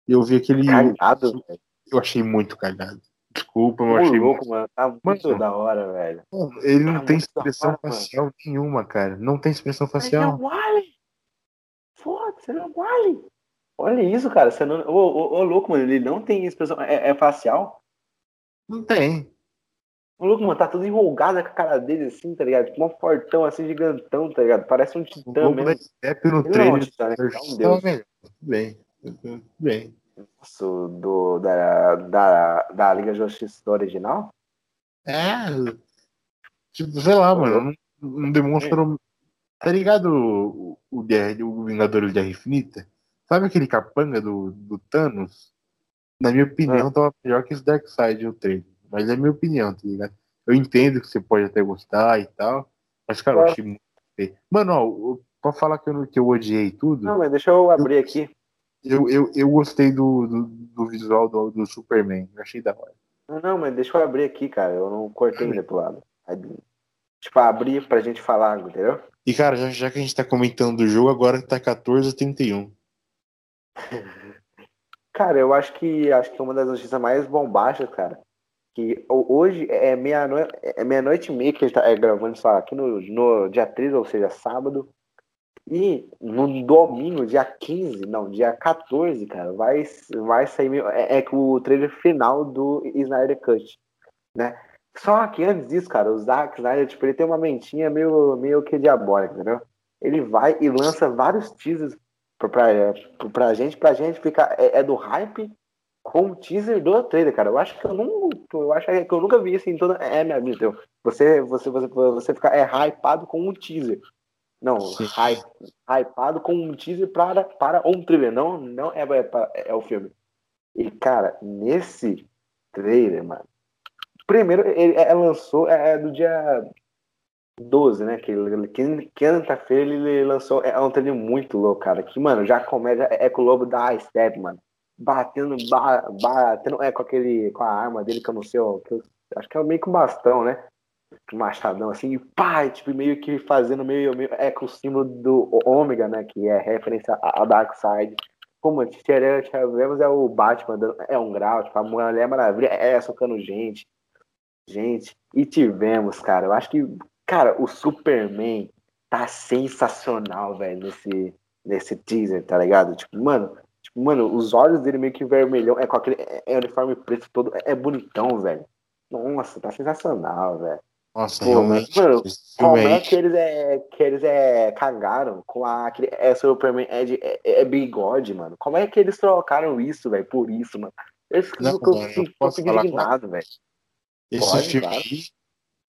Eu vi aquele. Cagado. Eu achei muito cagado. Desculpa, eu achei. louco, muito... mano. Tá muito mano, da hora, velho. Ele não tá tem expressão hora, facial mano. nenhuma, cara. Não tem expressão facial. Ele é Wally! Foda-se, é Wally! Olha isso, cara. Você não... ô, ô, ô, louco, mano. Ele não tem expressão. É, é facial? Não tem. O louco, mano, tá tudo enrugado com a cara dele, assim, tá ligado? Tipo, um fortão, assim, gigantão, tá ligado? Parece um titã mesmo. Step no trailer. Não, é um titã, né? É deus. Bem, bem. Isso do, da, da, da Liga Justiça original? É. Tipo, sei lá, mano. Não, não demonstra. Tá ligado o, o, o Vingador de Guerra Infinita? Sabe aquele capanga do, do Thanos? Na minha opinião, é. tava melhor que esse Darkseid o trailer. Mas é minha opinião, tá ligado? Eu entendo que você pode até gostar e tal. Mas, cara, é. eu achei muito feio. Mano, ó, pra falar que eu, que eu odiei tudo. Não, mas deixa eu abrir eu, aqui. Eu, eu, eu gostei do, do, do visual do, do Superman. Eu achei da hora. Não, não, mas deixa eu abrir aqui, cara. Eu não cortei ainda pro lado. Tipo, abrir pra gente falar, entendeu? E, cara, já, já que a gente tá comentando do jogo, agora tá 14 a 31. Cara, eu acho que acho que é uma das notícias mais bombásticas, cara. Que hoje é meia-noite é meia -noite e meia que a gente tá é, gravando isso aqui no, no dia 13, ou seja, sábado. E no domingo, dia 15, não, dia 14, cara, vai, vai sair. É, é o trailer final do Snyder Cut, né? Só que antes disso, cara, o Zack Snyder, tipo, ele tem uma mentinha meio, meio que diabólica, entendeu? Ele vai e lança vários teasers pra, pra, pra gente, pra gente ficar. É, é, do hype com o teaser do trailer, cara. Eu acho que eu não. Eu acho que eu nunca vi isso em toda. É minha vida? Você, você, você, você ficar é hypado com um teaser. Não, hype, hypado com um teaser para, para um trailer. Não, não é, é, é o filme. E, cara, nesse trailer, mano. Primeiro, ele é, lançou é, é do dia 12, né? Que, quinta-feira ele lançou. É um trailer muito louco, cara. Que, mano, já começa. É com o lobo da Step, mano. Batendo, ba, batendo. É com aquele. Com a arma dele, que eu não sei. Ó, eu, acho que é meio que um bastão, né? Um machadão assim. E pá, tipo, meio que fazendo meio, meio. É com o símbolo do ômega, né? Que é referência ao Dark Side. Como tivemos é o Batman é um grau, tipo, a Mulher Maravilha é socando gente. Gente, e tivemos, cara, eu acho que Cara, o Superman tá sensacional, velho, nesse, nesse teaser, tá ligado? Tipo, mano, mano, os olhos dele meio que vermelhão, é com aquele é, é uniforme preto todo, é, é, bonitão, velho. Nossa, tá sensacional, velho. Nossa, Pô, realmente. Mano, como é que eles é, que eles é, cagaram com a, aquele é, Superman é, de, é, é, bigode, mano? Como é que eles trocaram isso, velho, por isso, mano? Eu, não, eu, eu, eu, eu fico indignado, velho. Esse Pode, filme claro.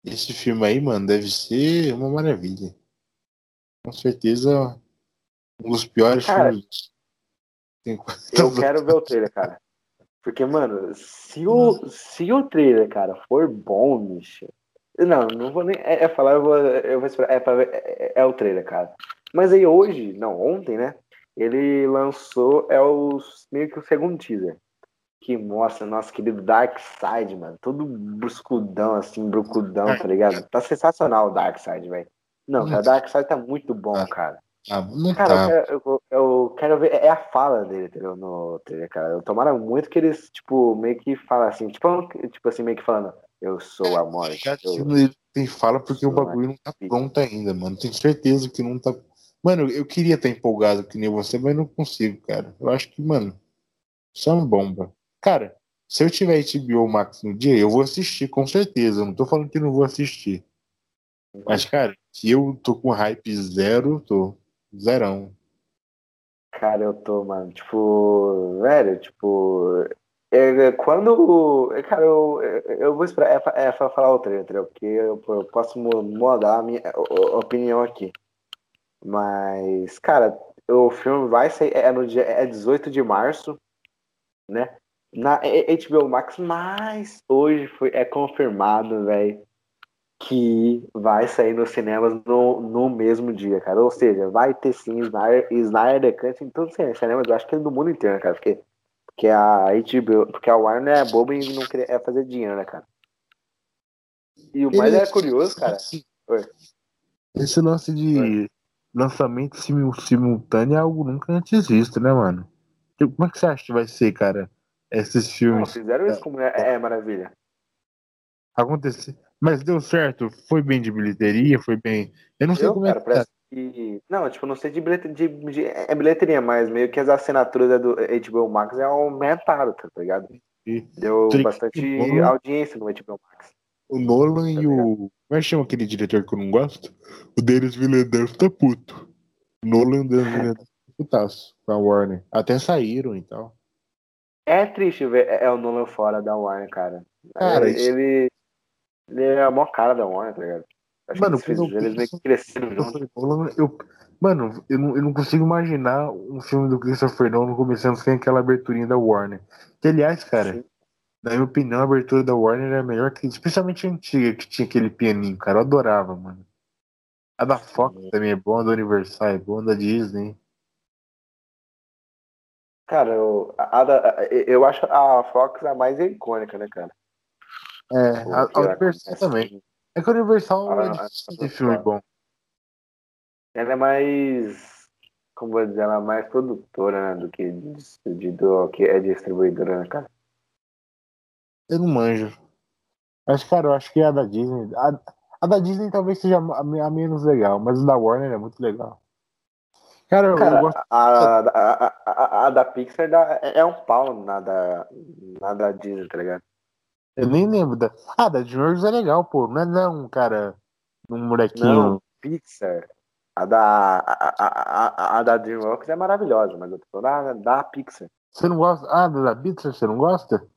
Esse filme aí, mano, deve ser uma maravilha. Com certeza, um dos piores cara, filmes. Eu quero ver o trailer, cara. Porque, mano, se o, se o trailer, cara, for bom, bicho. Não, não vou nem. É, é falar, eu vou, eu vou esperar. É, pra ver, é, é, o trailer, cara. Mas aí hoje, não, ontem, né? Ele lançou, é o, meio que o segundo teaser que mostra nosso querido Darkseid, mano. Todo bruscudão, assim, brucudão, tá ligado? Tá sensacional o Darkseid, velho. Não, cara, o Darkseid tá muito bom, ah, cara. Ah, não cara, tá. eu, quero, eu, eu, quero ver. É a fala dele, entendeu? No trailer, cara. Eu tomara muito que eles, tipo, meio que falam assim, tipo, tipo assim, meio que falando. Eu sou a morte. Eu... Tem fala porque o bagulho não tá pronto ainda, mano. Tenho certeza que não tá. Mano, eu queria estar empolgado que nem você, mas não consigo, cara. Eu acho que, mano, só uma bomba. Cara, se eu tiver HBO Max no dia, eu vou assistir, com certeza. Eu não tô falando que não vou assistir. Mas, cara, se eu tô com hype zero, tô zerão. Cara, eu tô, mano, tipo, velho, tipo, é, quando, cara, eu, eu vou esperar, é, é pra falar o trailer, porque eu, eu posso mudar a minha opinião aqui. Mas, cara, o filme vai sair, é no dia, é 18 de março, né? Na HBO Max, mas hoje foi, é confirmado, velho, que vai sair nos cinemas no, no mesmo dia, cara. Ou seja, vai ter sim Snyder, Snyder Cut em todos os cinemas, eu acho que é do mundo inteiro, cara, porque, porque a HBO, porque a Warner é boba e não quer é fazer dinheiro, né, cara? E o mais é curioso, cara. Oi. Esse lance de Oi. lançamento simultâneo é algo nunca antes visto, né, mano? Como é que você acha que vai ser, cara? Esses filmes. Não, fizeram isso como é, é maravilha. Aconteceu. Mas deu certo? Foi bem de bilheteria? Foi bem. Eu não sei como cara, é que tá. que. Não, tipo, não sei de bilheteria, de, de, é bilheteria, mas meio que as assinaturas do HBO Max é aumentaram, tá ligado? E... Deu bastante Nolan... audiência no HBO Max. O Nolan tá e o. Como é que chama aquele diretor que eu não gosto? O Denis Villeneuve tá puto. Nolan e Denis Villeneuve [laughs] tá putaço com a Warner. Até saíram e tal. É triste ver é, é o Nolan fora da Warner, cara. Cara, ele, isso... ele, ele é a maior cara da Warner, tá ligado? Acho mano, que eles, eles meio que cresceram junto. Eu, mano, eu não, eu não consigo imaginar um filme do Christopher Nolan começando sem aquela aberturinha da Warner. Que, aliás, cara, Sim. na minha opinião, a abertura da Warner é melhor que, especialmente a antiga, que tinha aquele pianinho, cara. Eu adorava, mano. A da Fox Sim. também é boa, a da Universal é boa, a da Disney. Cara, eu, a, a, eu acho a Fox a mais icônica, né, cara? É, a, a Universal também. É que a Universal a, é difícil de filme bom. Ela é mais. Como vou dizer, ela é mais produtora, né? Do que, de, do, que é distribuidora, né, cara? Eu não manjo. Mas, cara, eu acho que a da Disney. A, a da Disney talvez seja a, menos legal, mas a da Warner é muito legal. Cara, Cara eu gosto... a, a, a, a, da Pixar dá, é um pau na da, na da Disney, tá ligado? Eu nem lembro da. Ah, da DreamWorks é legal, pô. Não é não, cara. Um molequinho. Não, Pixar. A da, a, a, a, a da DreamWorks é maravilhosa, mas eu tô da, da Pixar. Você não gosta? Ah, da Pixar você não gosta?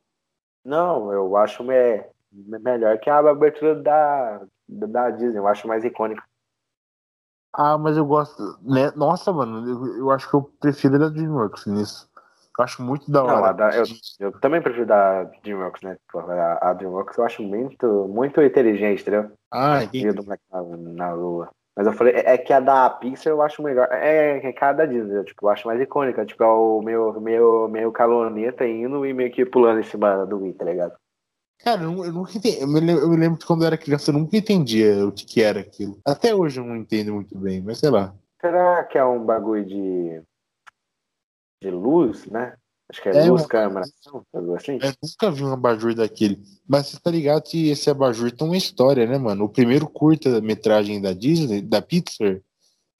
Não, eu acho me, melhor que a abertura da, da, da Disney. Eu acho mais icônica. Ah, mas eu gosto. Né? Nossa, mano, eu, eu acho que eu prefiro a da DreamWorks nisso. Eu acho muito da hora. Não, da, eu, eu, também prefiro da DreamWorks, né? A, a DreamWorks eu acho muito, muito inteligente, entendeu? Ah, entendi. Do na, na lua. Mas eu falei, é, é que a da Pixar eu acho melhor. É, é que a da Disney, tipo, eu acho mais icônica. Tipo, é o meu, meu, meu caloneta indo e meio que pulando em cima do Wii, tá ligado? Cara, eu, eu nunca entendi. Eu me, lembro, eu me lembro que quando eu era criança eu nunca entendia o que, que era aquilo. Até hoje eu não entendo muito bem, mas sei lá. Será que é um bagulho de. De luz, né? Acho que é, é luz, câmera, algo assim. Eu nunca vi um abajur daquele. Mas você tá ligado que esse abajur tem uma história, né, mano? O primeiro curta-metragem da Disney, da Pixar,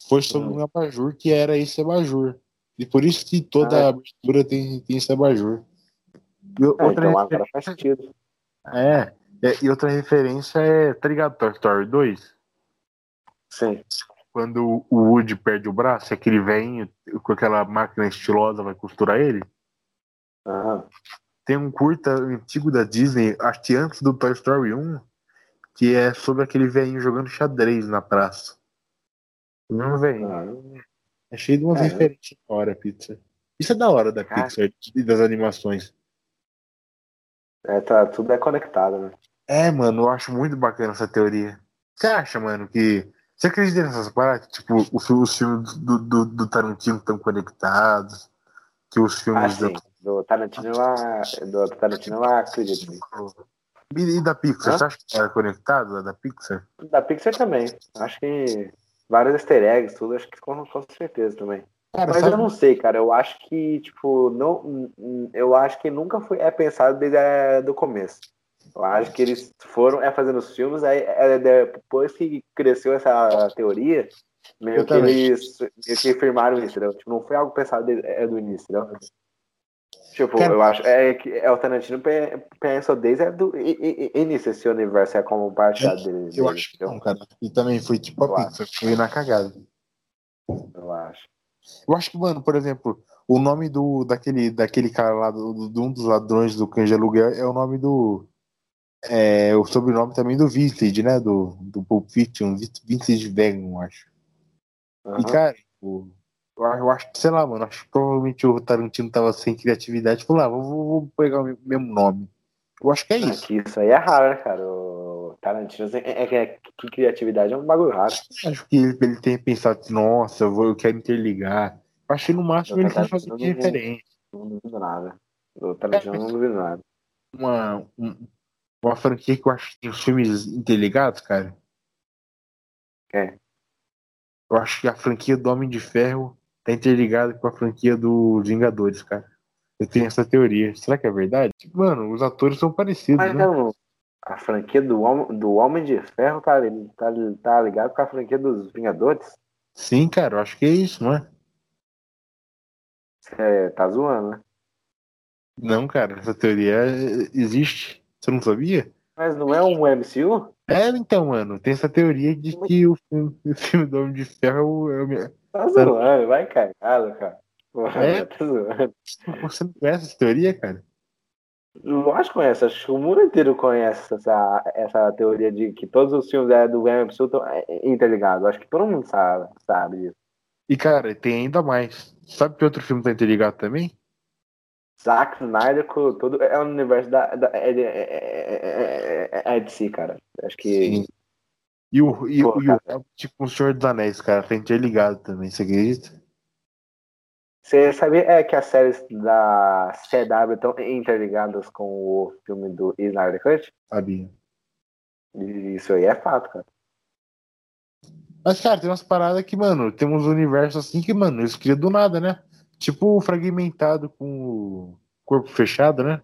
foi sobre hum. um abajur que era esse abajur. E por isso que toda ah, é. a abertura tem, tem esse abajur. E outra é, então agora faz sentido. É, é, e outra referência é, tá ligado, Toy Story 2? Sim. Quando o Woody perde o braço, aquele velhinho com aquela máquina estilosa vai costurar ele. Uhum. Tem um curta antigo da Disney, acho que antes do Toy Story 1, que é sobre aquele velhinho jogando xadrez na praça. O mesmo velhinho. Uhum. É cheio de umas é. referências da hora, pizza. Isso é da hora da Pixar e das animações. É, tá, tudo é conectado, né? É, mano, eu acho muito bacana essa teoria. Você acha, mano, que. Você acredita nessas paradas? Tipo, os, filmes do, do, do Tarantino estão conectados? Que os filmes. Ah, sim. Do, do Tarantino lá. Do Tarantino lá, acredito. E, e da Pixar? Hã? Você acha que era conectado? A da Pixar? Da Pixar também. Acho que vários easter eggs, tudo, acho que com, com certeza também. Cara, Mas sabe... eu não sei, cara. Eu acho que, tipo, não. Eu acho que nunca foi é pensado desde o do começo. Eu acho que eles foram é, fazendo os filmes, aí é, depois que cresceu essa teoria, meio que eles meio que firmaram isso, entendeu? Tipo, não foi algo pensado de, é, do início, entendeu? Tipo, Cara, eu acho é que é, o Tarantino pensou desde é do início esse universo é como parte dele. Eu acho que não, cara. E também foi tipo a pizza, foi na cagada. Eu acho. Eu acho que, mano, por exemplo, o nome do daquele, daquele cara lá, do, de um dos ladrões do de aluguel, é o nome do. É o sobrenome também do Vintage, né? Do, do Pulp Fiction, Vintage Vegan, eu acho. Uhum. E, cara, tipo, eu acho que, sei lá, mano, acho que provavelmente o Tarantino tava sem criatividade. Falou, ah, vou, vou pegar o mesmo nome. Eu acho que é isso. Aqui, isso aí é raro, né, cara? O Tarantino é, é, é, que criatividade é um bagulho raro. Acho que ele, ele tem pensado, nossa, eu, vou, eu quero interligar. Eu acho que no máximo ele quer fazer diferente. Não duvido nada. O Tarantino é, não duvido nada. Uma, uma franquia que eu acho que tem os filmes interligados, cara. É. Eu acho que a franquia do Homem de Ferro tá interligada com a franquia dos Vingadores, cara. Eu tenho essa teoria. Será que é verdade? Mano, os atores são parecidos, Mas, né? Não, a franquia do, do Homem de Ferro tá, tá, tá ligado com a franquia dos Vingadores? Sim, cara, eu acho que é isso, não é? Você tá zoando, né? Não, cara, essa teoria existe. Você não sabia? Mas não é um MCU? É, então, mano, tem essa teoria de que o filme, o filme do Homem de Ferro é o. Tá zoando, vai cagado, cara. Porra, é? [laughs] tá zoando. Você não conhece essa teoria, cara? Que conhece, acho que o mundo inteiro conhece essa, essa teoria de que todos os filmes é, do MCU estão é, interligados. Acho que todo mundo sabe, sabe disso. E, cara, tem ainda mais. Sabe que outro filme tá interligado também? Zack Snyder com todo. É o universo da. da é, é, é, é, de si, cara. Acho que. Sim. E o, e, Pô, e o tipo o Senhor dos Anéis, cara, tá interligado também, você acredita? Você sabia é, que as séries da CW estão interligadas com o filme do Snyder Cut? Sabia. Isso aí é fato, cara. Mas, cara, tem umas paradas que, mano, temos um universo assim que, mano, eles criam do nada, né? Tipo fragmentado com o corpo fechado, né?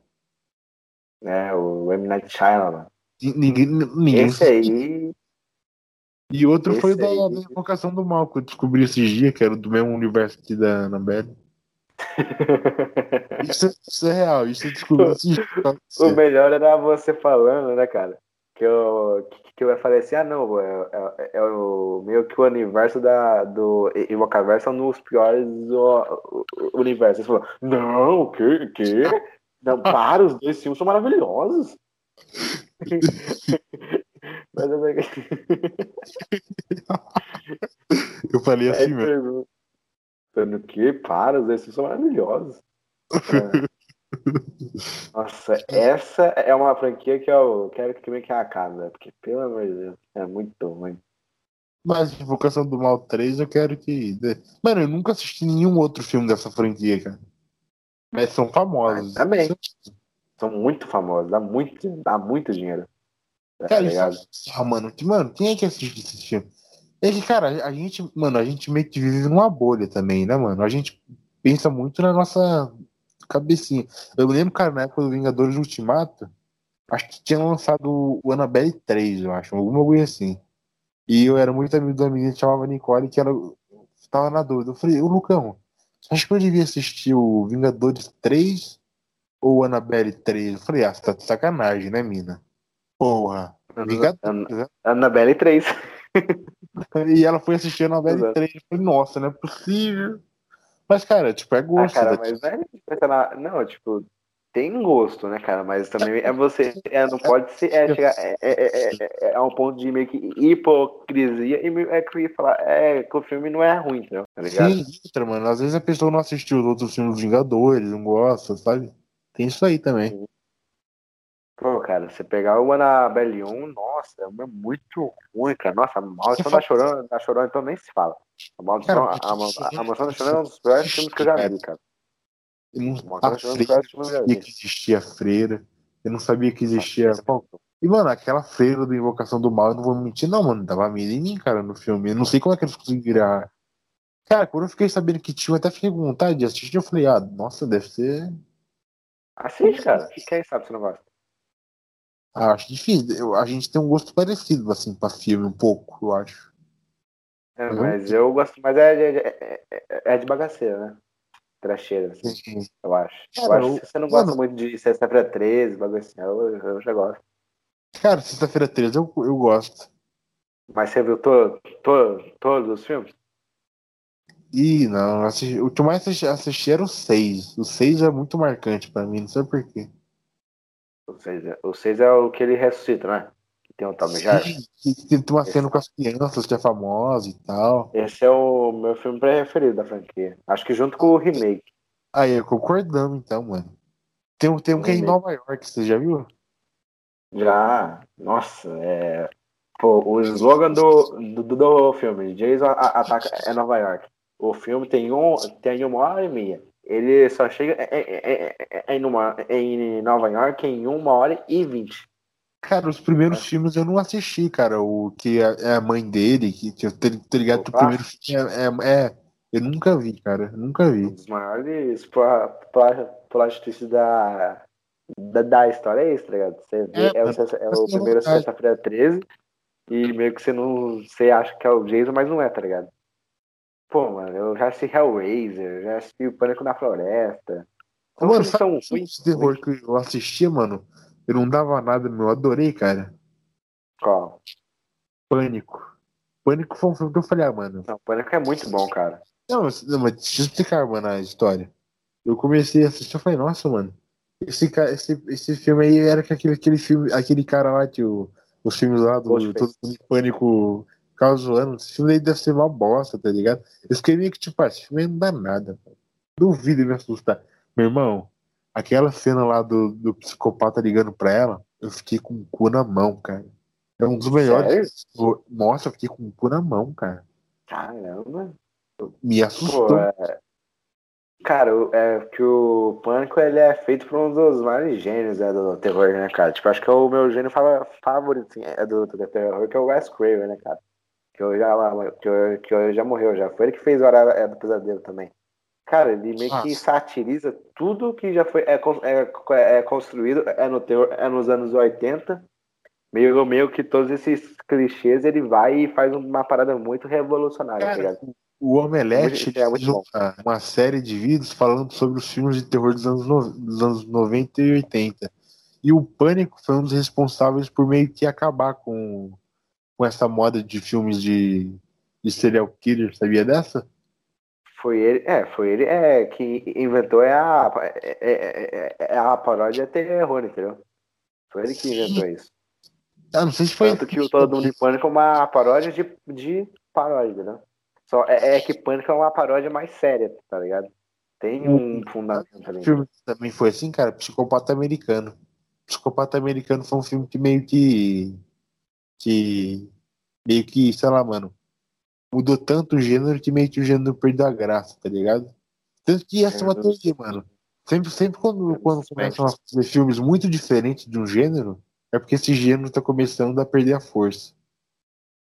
É, o M. Night Shyamalan. Ninguém, ninguém Esse aí... E outro Esse foi da, aí... da Invocação do Mal, que eu descobri esses dias, que era do mesmo universo que da Annabelle. [laughs] isso, isso, é real, isso eu descobri esses dias. O melhor era você falando, né, cara? Que eu, que eu falei assim, ah não, é, é, é, o meio que o universo da, do Invocaverso é um dos piores o, o, universos. Ele falou, não, o que? que? Não, [laughs] para, os dois filmes são maravilhosos. [laughs] Mas eu... [laughs] eu falei assim, velho. O que? Para, os dois filmes são maravilhosos. É. Nossa, essa é uma franquia que eu quero que meio que acabe, né? Porque, pelo amor de Deus, é muito ruim. Mas Invocação do Mal 3 eu quero que. Mano, eu nunca assisti nenhum outro filme dessa franquia, cara. Mas são famosos. Também. São muito famosos, dá muito, dá muito dinheiro. Tá cara, isso... ah, mano, mano, quem é que assiste esse filme? É que, cara, a gente, mano, a gente meio que vive numa bolha também, né, mano? A gente pensa muito na nossa cabecinha. Eu lembro, cara, na época do Vingadores Ultimato, acho que tinha lançado o Annabelle 3, eu acho, alguma coisa assim. E eu era muito amigo da menina que chamava Nicole, que ela tava na dúvida. Eu falei, ô Lucão, acho que eu devia assistir o Vingadores 3 ou o Annabelle 3? Eu falei, ah, você tá de sacanagem, né, mina? Porra. Vingadores, né? Annabelle 3. [laughs] e ela foi assistir a Annabelle 3. Eu falei, nossa, não é possível. Mas, cara, tipo, é gosto. Ah, cara, mas não é. Não, tipo, tem gosto, né, cara? Mas também é você. É, não [laughs] pode ser. É, chegar, é, é, é, é um ponto de meio que hipocrisia e é que falar. É que o filme não é ruim, entendeu? Tá ligado? Sim, outra, mano. Às vezes a pessoa não assistiu os outros filmes dos Vingadores, não gosta, sabe? Tem isso aí também. Sim. Pô, cara, você pegar o Annabelle 1, nossa, é muito ruim, cara. Nossa, a maldição da chorando, da chorando, então nem se fala. A maldição, cara, a, a, a maldição da chorando é um dos piores filmes que eu já vi, cara. Eu não sabia que existia freira. Eu não sabia que existia. E, mano, aquela freira do Invocação do Mal, eu não vou mentir, não, mano. Em mim, cara, no filme. Eu não sei como é que eles conseguiram. Cara, quando eu fiquei sabendo que tinha, eu até fiquei com vontade de assistir. Eu falei, ah, nossa, deve ser. Assiste, cara. O que é isso, sabe, você não gosta? Ah, acho difícil. Eu, a gente tem um gosto parecido, assim, pra filme, um pouco, eu acho. É, mas eu gosto mais é, é, é, é de bagaceira, né? Tracheira, assim, Sim. eu acho. Cara, eu acho que você não gosta mano, muito de Sexta-feira 13, bagulho assim, eu, eu já gosto. Cara, Sexta-feira 13 eu, eu gosto. Mas você viu to, to, todos os filmes? Ih, não. Assisti, o que eu mais assisti, assisti era o 6. O 6 é muito marcante pra mim, não sei porquê. O 6 é, o seis é o que ele ressuscita, né? Que tem Tommy Jarvis. Tem uma cena com as crianças que é famosa e tal. Esse é o meu filme preferido da franquia. Acho que junto com o remake. Aí, concordamos então, mano. Tem, tem um que é em Nova York, você já viu? Já. Nossa, é. Pô, o slogan do, do, do filme, Jason ataca é Nova York. O filme tem, um, tem uma hora e meia. Ele só chega em, em, numa, em Nova York em uma hora e vinte. Cara, os primeiros é. filmes eu não assisti, cara. O que é, é a mãe dele, que, que eu tô ligado que o primeiro filme é, é, é, Eu nunca vi, cara. Nunca vi. Um dos maiores plot twists da, da, da história é isso, tá ligado? Você vê, é, é, o, é o primeiro sexta-feira 13 e meio que você não. Você acha que é o Jason, mas não é, tá ligado? Pô, mano, eu já assisti Hellraiser, já assisti o Pânico na Floresta. Então, mano, sabe um de terror que eu assistia, mano? Eu não dava nada, meu. Eu adorei, cara. Qual? Pânico. Pânico foi um filme que eu falei, ah, mano. Não, Pânico é muito bom, cara. Não, não mas deixa eu explicar, mano, a história. Eu comecei a assistir, eu falei, nossa, mano. Esse, esse, esse filme aí era aquele, aquele filme, aquele cara lá que o, os filmes lá do Todo Mundo em Pânico causando. Esse filme aí deve ser uma bosta, tá ligado? Eu fiquei meio que tipo, esse filme aí não dá nada. Duvido me assustar. Meu irmão, aquela cena lá do, do psicopata ligando pra ela, eu fiquei com o cu na mão, cara. É um dos melhores. Sério? Nossa, eu fiquei com o cu na mão, cara. Caramba. Me assustou. Pô, é... Cara, é que o Pânico ele é feito por um dos maiores gênios né, do terror, né, cara? Tipo, acho que é o meu gênio favorito assim, é do, do terror, que é o Wes Craven, né, cara? Que eu já, que eu já morreu já. Foi ele que fez Hora é, do Pesadelo também. Cara, ele meio Nossa. que satiriza tudo que já foi é, é, é, construído é, no terror, é nos anos 80. Meio, meio que todos esses clichês ele vai e faz uma parada muito revolucionária. Tá Cara, o Omelete é fez uma, uma, série de vídeos falando sobre os filmes de terror dos anos, no, dos anos 90 e 80. E o Pânico foi um dos responsáveis por meio que acabar com, com essa moda de filmes de, de serial killer, sabia dessa? Foi ele, é, foi ele é, que inventou é a, é, é, é a paródia terror, entendeu? Foi ele que inventou isso. Ah, não sei se foi. Tanto que o Todo Mundo em Pânico é uma paródia de, de paródia, né? Só é, é, que Pânico é uma paródia mais séria, tá ligado? Tem um fundamento ali. O filme também foi assim, cara, Psicopata Americano. Psicopata Americano foi um filme que meio que. Que. meio que, sei lá, mano. Mudou tanto o gênero que meio que o gênero perdeu a graça, tá ligado? Tanto que essa é uma teoria, mano. Sempre, sempre quando, quando começam a fazer filmes muito diferentes de um gênero, é porque esse gênero tá começando a perder a força.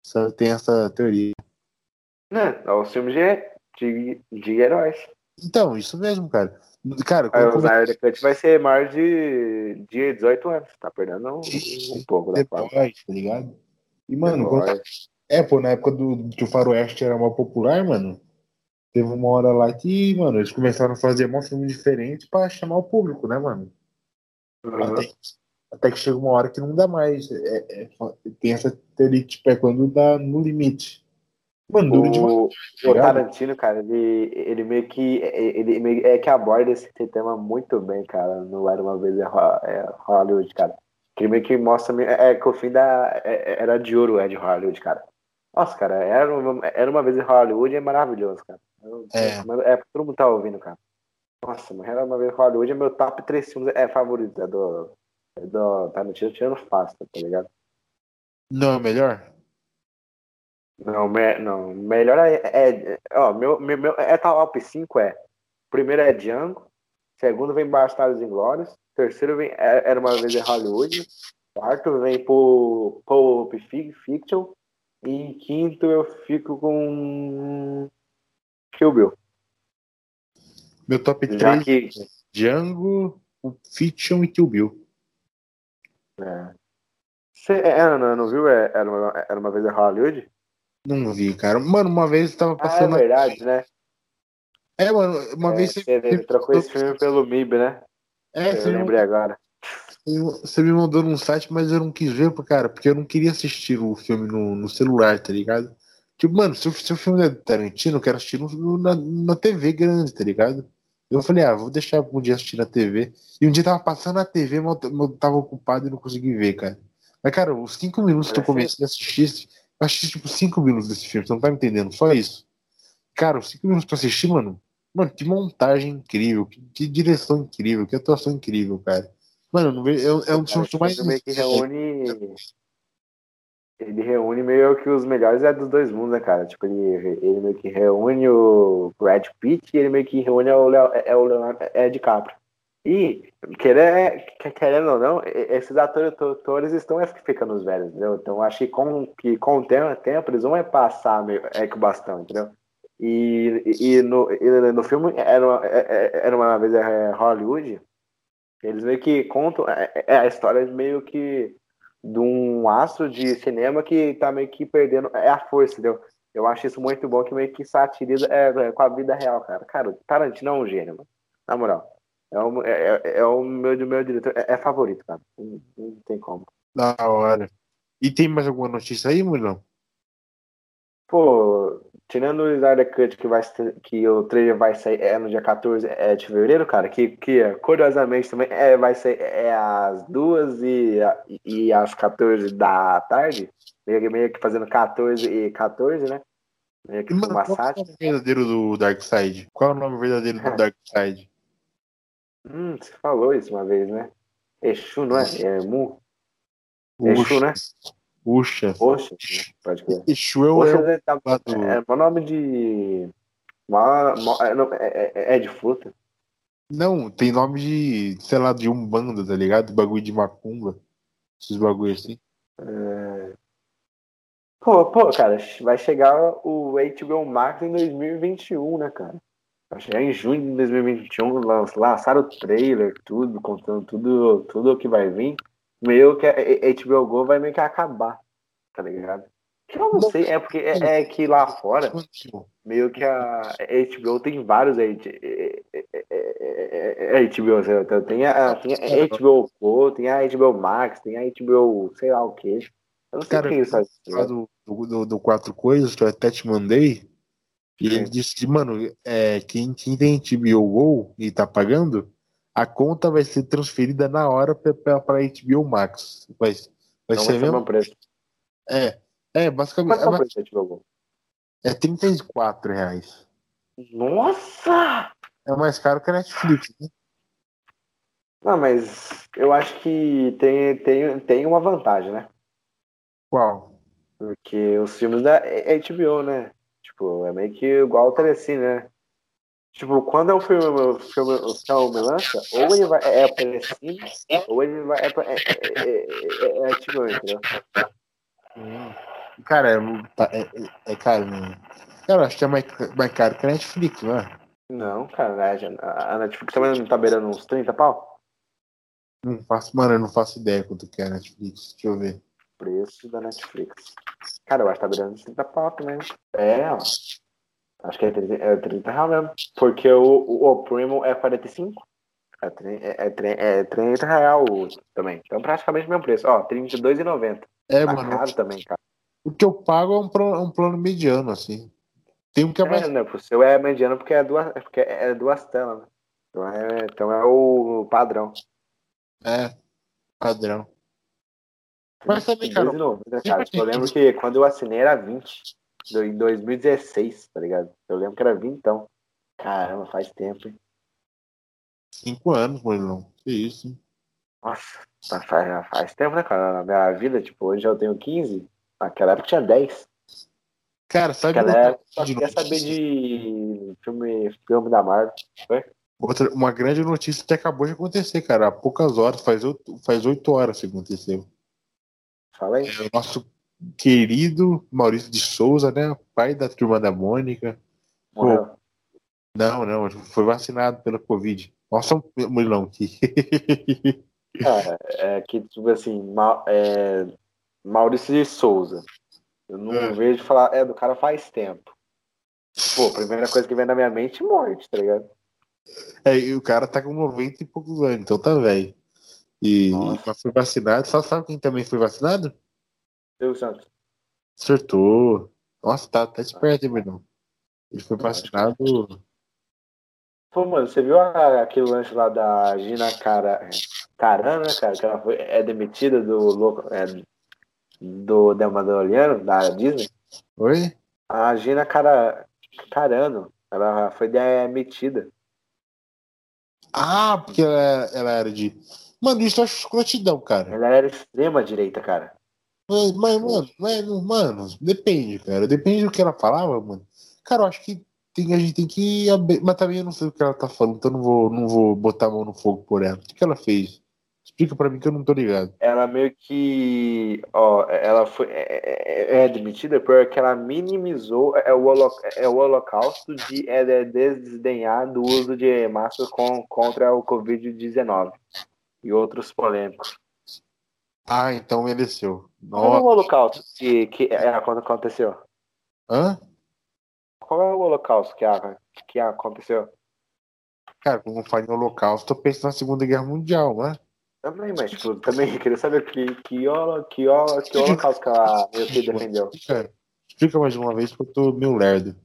Só tem essa teoria. Né? É o filme de, de, de heróis. Então, isso mesmo, cara. Cara, o Snyder Cut vai ser mais de, de 18 anos. Tá perdendo um, um pouco da forma. Tá ligado? E, mano, quando... é, pô, na época do, que o Faroeste era mais popular, mano, teve uma hora lá que, mano, eles começaram a fazer um filme diferente pra chamar o público, né, mano? Uhum. Até, até, que chega uma hora que não dá mais. É, é, tem essa teoria, tipo, é quando dá no limite. Demais. O Tarantino, cara, ele, ele meio que. Ele meio, é que aborda esse tema muito bem, cara, no Era uma vez é, é Hollywood, cara. Que ele meio que mostra. É, é que o fim da. É, é, era de ouro, é de Hollywood, cara. Nossa, cara, era uma, era uma vez em Hollywood é maravilhoso, cara. É. É, todo mundo tá ouvindo, cara. Nossa, mas era uma vez em Hollywood é meu top 3 filmes é favorito. É do. É do Tarantino tirando fácil, tá ligado? Não, é melhor? Não, me, não melhor é, é, ó, meu, meu, meu é top 5 é. Primeiro é Django, segundo vem Bastardos Inglórios, terceiro vem é, Era uma vez em Hollywood, quarto vem por Pulp Fiction e quinto eu fico com Kill Bill. Meu top 3 que... Django, Fiction e Kill Bill. É. Você é, não, não viu? É, era uma, era uma vez em Hollywood? Não vi, cara. Mano, uma vez eu tava passando. Ah, é verdade, né? É, mano, uma é, vez você. Você trocou esse filme pelo MIB, né? É, eu lembrei agora. Você me mandou num site, mas eu não quis ver, cara, porque eu não queria assistir o filme no, no celular, tá ligado? Tipo, mano, se, se o filme é Tarantino, eu quero assistir no, na, na TV grande, tá ligado? Eu falei, ah, vou deixar um dia assistir na TV. E um dia tava passando na TV, mas eu tava ocupado e não consegui ver, cara. Mas, cara, os cinco minutos que eu comecei a assistir, eu assisti tipo cinco minutos desse filme, você não tá me entendendo? Só isso. Cara, os cinco minutos pra assistir, mano, mano, que montagem incrível, que, que direção incrível, que atuação incrível, cara. Mano, é, é um dos filmes mais. Meio que reúne. Ele reúne meio que os melhores é dos dois mundos, né, cara? Tipo, ele, ele meio que reúne o Brad Pitt e ele meio que reúne o, Leo, é, o Leonardo é DiCaprio. E, querendo, querendo ou não, esses atores, atores estão ficando velhos, entendeu? Então, acho que com, que com o tempo eles vão é passar meio, é, com o bastão, entendeu? E, e, no, e no filme, era uma, é, é, era uma vez é, Hollywood, eles meio que contam é, é, a história meio que de um astro de cinema que tá meio que perdendo é a força, entendeu? Eu acho isso muito bom que meio que satiriza é, com a vida real, cara. Cara, o Tarantino é um gênio, mano. Na moral. É o, é, é o meu, meu diretor. É, é favorito, cara. Não, não, tem como. Da hora. E tem mais alguma notícia aí, Mulão? Pô, tirando o Snyder Cut que, vai, que o trailer vai sair é no dia 14 é de fevereiro, cara, que, que curiosamente também é, vai ser é às duas e, e às 14 da tarde, meio, meio que fazendo 14 e 14, né? Meio que Mano, uma qual é o nome verdadeiro do [laughs] Darkseid? Qual é o nome verdadeiro do Darkseid? Hum, você falou isso uma vez, né? Exu, não é? É Mu? Exu, né? Puxa. Poxa, pode crer. Exu é o. É, tá, é, é nome de. É, é, é, é de fruta? Não, tem nome de, sei lá, de Umbanda, tá ligado? Bagulho de macumba. Esses bagulhos assim. É... Pô, pô, cara, vai chegar o HBO Max em 2021, né, cara? Chegar em junho de 2021, lançaram o trailer, tudo, contando tudo, tudo o que vai vir meio que a HBO Go vai meio que acabar, tá ligado? Eu não sei, é porque é, é que lá fora, meio que a HBO tem vários aí. É, HBO, então tem a, tem a HBO Go, tem a HBO Max, tem a HBO, sei lá o que. Eu não sei Cara, o que é isso. Do, do, do Quatro Coisas, que eu até te mandei, e ele disse que, mano, é, quem, quem tem HBO Go e tá pagando, a conta vai ser transferida na hora para HBO Max. Vai, vai Não ser vai mesmo? preço. É, é basicamente. Quanto é, é, preço HBO é 34 reais. Nossa! É mais caro que a Netflix, né? Não, mas eu acho que tem, tem, tem uma vantagem, né? Qual? Porque os filmes da HBO, né? Tipo, é meio que igual o Telecine, né? Tipo, quando é o filme, o filme, o filme lança, ou ele vai, é cima, ou ele vai, é, é, é, é, é, tipo, entendeu? Cara, é, é, é caro, né? Cara, acho que é mais, mais caro que a Netflix, não é? Não, cara, a Netflix também não tá beirando uns 30 pau? Não faço, mano, eu não faço ideia quanto que é a Netflix, deixa eu ver. Preço da Netflix. Cara, eu acho que tá beirando uns 30 pau também. É, ó. Acho que é 30, é 30 reais mesmo. Porque o, o, o Primo é 45. É, é, é, é 30 real também. Então praticamente o mesmo preço. Ó, R$32,90. É, tá mano. caro também, cara. O que eu pago é um, plano, um plano mediano, assim. Tem um que é mais. É, né, o seu é mediano porque é duas, porque é duas telas, né? Então é, então é o padrão. É, padrão. Mas também, cara. cara. Eu lembro que quando eu assinei era 20 em 2016, tá ligado? Eu lembro que era vintão. Caramba, faz tempo, hein? Cinco anos, Morilão. Que isso. Nossa, faz, faz tempo, né, cara? Na minha vida, tipo, hoje eu tenho 15. Naquela época tinha 10. Cara, sabe Naquela época só queria saber de filme, filme da Marvel. Foi? Outra, uma grande notícia que acabou de acontecer, cara. Há poucas horas, faz oito, faz oito horas que aconteceu. Fala aí. É, o nosso querido Maurício de Souza, né? Pai da turma da Mônica. Morreu. Não, não, foi vacinado pela Covid. Nossa, Murilão, que. Cara, é que, tipo assim, mal, é, Maurício de Souza. Eu não é. vejo falar, é do cara faz tempo. Pô, a primeira coisa que vem na minha mente é morte, tá ligado? É, e o cara tá com 90 e poucos anos, então tá velho. E mas foi vacinado. Só sabe quem também foi vacinado? Eu, Santos. Acertou. Nossa, tá, tá esperto, hein, Brunão? Ele foi vacinado. Pô, mano, você viu aquele lance lá da Gina Cara... Carana, né, cara? Que ela foi, é demitida do, é, do The Mandaloriano, da Disney? Oi? A Gina Cara... Carano. Ela foi demitida. Ah, porque ela, ela era de. Mano, isso eu acho escrotidão, cara. Ela era extrema direita, cara. Mas, mas mano, mas, mano, depende, cara. Depende do que ela falava, mano. Cara, eu acho que tem, a gente tem que. Mas também eu não sei o que ela tá falando, então eu não vou, não vou botar a mão no fogo por ela. O que ela fez? Explica pra mim que eu não tô ligado. Ela meio que. Ó, ela foi. É, é, é demitida porque ela minimizou é o, holo, é o holocausto de é, desdenhar do uso de máscara com, contra o Covid-19 e outros polêmicos. Ah, então mereceu. Qual é o holocausto que, que é, quando aconteceu? Hã? Qual é o holocausto que, que aconteceu? Cara, quando fala em holocausto, eu penso na Segunda Guerra Mundial, né? Também, mas tipo, também queria saber que, que, que, que, que holocausto que meio que defendeu. Explica, explica mais uma vez, porque eu tô meio lerdo.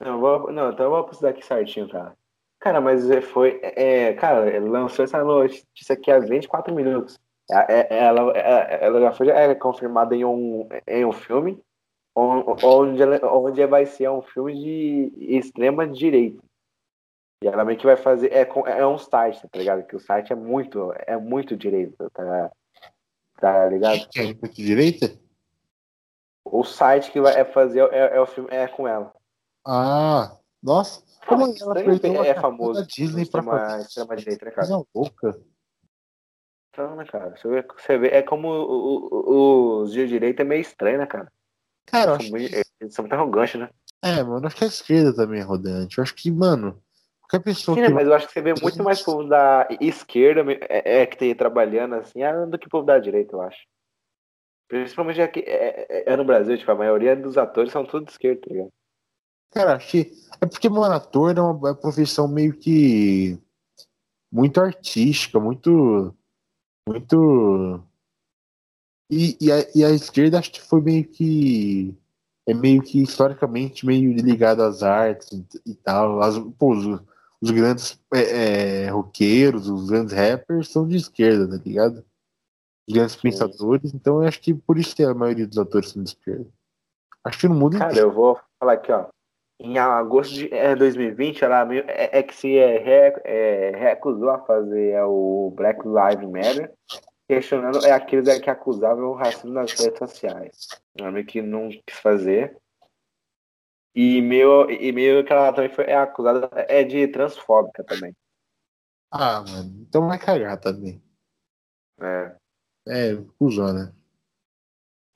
Não, vou, não, então eu vou precisar aqui certinho, cara. Cara, mas foi. É, cara, lançou essa notícia aqui há 24 minutos. É, é, ela, é, ela já foi é, confirmada em um, em um filme onde, onde vai ser um filme de extrema direita. E ela meio que vai fazer. É, é um site, tá ligado? Que o site é muito, é muito direito, tá, tá ligado? É muito direita? O site que vai fazer é, é, o filme é com ela. Ah, nossa. Como ela é, é famoso. Disney extrema, extrema direita, né, cara? Coisa louca. Então, né, cara? Você vê, você vê é como os de direita é meio estranho, né, cara? Cara, eles, são muito, eles são muito arrogantes, né? É, mano, acho que a esquerda também é arrogante. Eu acho que, mano, qualquer pessoa Sim, que. Né, mas eu acho que você vê muito mais povo da esquerda é, é que tem trabalhando assim ah, do que povo da direita, eu acho. Principalmente aqui é, é, é, no Brasil, tipo, a maioria dos atores são tudo de esquerda, tá ligado? Cara, acho que. É porque, mano, ator é uma profissão meio que. Muito artística, muito muito. E, e, a, e a esquerda acho que foi meio que. É meio que historicamente meio ligado às artes e, e tal. As, pô, os, os grandes é, é, roqueiros, os grandes rappers são de esquerda, tá ligado? Os grandes Sim. pensadores, então eu acho que por isso que a maioria dos atores são de esquerda. Acho que no mundo Cara, inteiro. eu vou falar aqui, ó. Em agosto de é, 2020, ela é, é que se é, é, recusou a fazer é, o Black Lives Matter, questionando é aqueles que acusavam o racismo nas redes sociais. Ela que não quis fazer. E meio, e meio que ela também foi é acusada é de transfóbica também. Ah, mano, então vai cagar também. É. É, cuzão, né?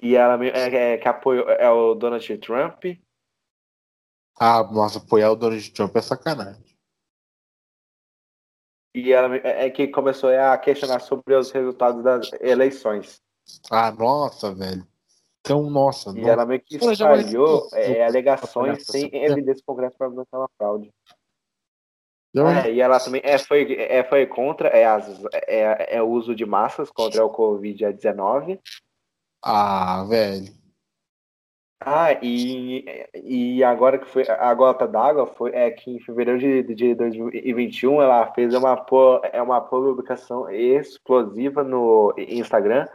E ela é, é, que apoiou é o Donald Trump ah, nossa, apoiar o Donald Trump é sacanagem. E ela é, é que começou a questionar sobre os resultados das eleições. Ah, nossa, velho. Então, nossa. E nossa. ela meio que espalhou é, alegações sem evidência concreta para mostrar uma fraude. É, e ela também é, foi, é, foi contra é, as, é, é o uso de massas contra o Covid-19. Ah, velho. Ah, e, e agora que foi a gota d'água foi é que em fevereiro de, de 2021 ela fez uma, é uma publicação explosiva no Instagram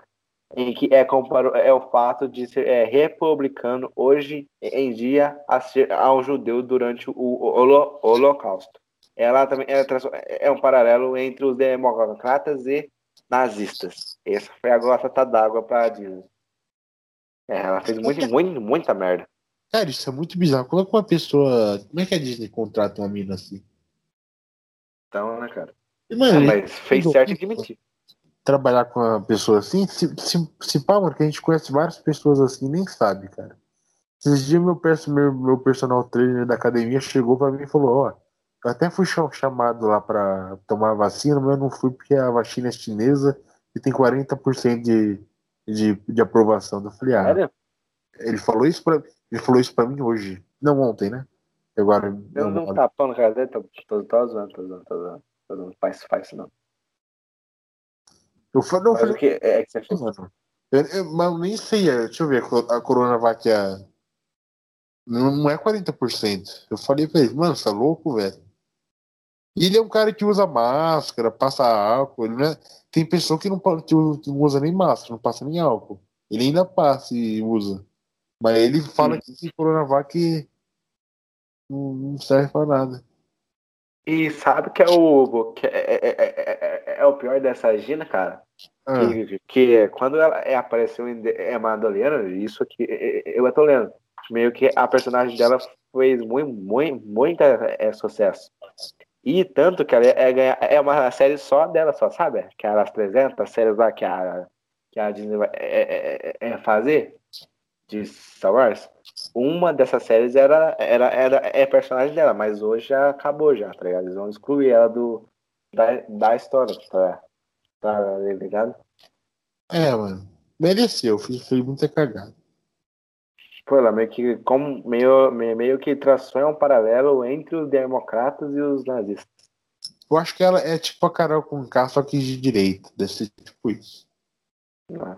em que é, comparou, é o fato de ser é, republicano hoje em dia a ser, ao judeu durante o, Holocausto. Ela também é, é um paralelo entre os democratas e nazistas. Essa foi a gota d'água para a Disney. É, ela fez muito, muito, muita merda. Cara, isso é muito bizarro. Como é que uma pessoa. Como é que a Disney contrata uma mina assim? Então, né, cara? Mano, é, mas fez certo em mentir. Trabalhar com uma pessoa assim, se, se, se pá, mano, que a gente conhece várias pessoas assim, nem sabe, cara. Esses dias meu, meu, meu personal trainer da academia chegou pra mim e falou, ó, eu até fui chamado lá pra tomar a vacina, mas eu não fui porque a vacina é chinesa e tem 40% de de, de aprovação. Eu falei, ah, Sério? ele falou isso pra, ele falou isso pra mim hoje. Não ontem, né? Agora. Eu não, não tapão no cara dele, tô, tô, tô zoando, tô zoando, tô zoando. Tô zoando. Faz, faz isso não. Eu falei, não, falei, o que é que você fez? Mano, eu, eu, mas nem sei, é, deixa eu ver, a Coronavac é, não, não é 40%. Eu falei pra ele, mano, você é louco, velho? E ele é um cara que usa máscara, passa álcool. Ele é... Tem pessoa que não, que não usa nem máscara, não passa nem álcool. Ele ainda passa e usa. Mas ele fala Sim. que Coronavac não serve pra nada. E sabe que é o que é, é, é, é o pior dessa Gina, cara? Ah. Que, que quando ela apareceu em Madalena, isso aqui eu tô lendo. Meio que a personagem dela fez muito, muito, muito é, sucesso. E tanto que ela é, é, é uma série só dela, só, sabe? Que ela 300 séries lá que a, que a Disney vai é, é, é, fazer de Star Wars. Uma dessas séries era, era, era é personagem dela, mas hoje já acabou já, tá ligado? Eles vão excluir ela do, da, da história, tá, tá ligado? É, mano. Mereceu, fez, fez muita cagada. Pô, ela meio que, como, meio, meio que traçou um paralelo entre os democratas e os nazistas. Eu acho que ela é tipo a Carol com K, só que de direita. Deve ser tipo isso. Ah.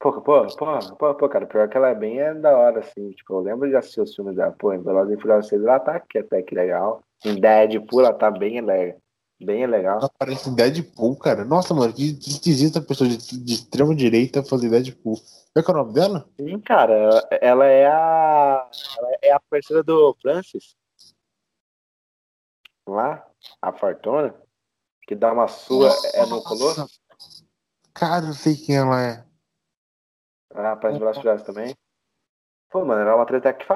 Pô, pô, pô, pô, pô, cara, pior que ela é bem é da hora, assim. Tipo, eu lembro de assistir os filmes dela. Pô, em Velozes e Furiosos 6 ela tá aqui até que legal. Em Deadpool ela tá bem legal. Bem legal. Parece em Deadpool, cara. Nossa, mano, que esquisita a pessoa de, de extrema direita fazer Deadpool. Qual é, é o nome dela? Sim, cara. Ela é a. Ela é a parceira do Francis. Lá, a Fortuna. Que dá uma sua. Nossa, é no color? Cara, eu sei quem ela é. Ah, parece Velociraptor também. Pô, mano, ela é uma atleta até que,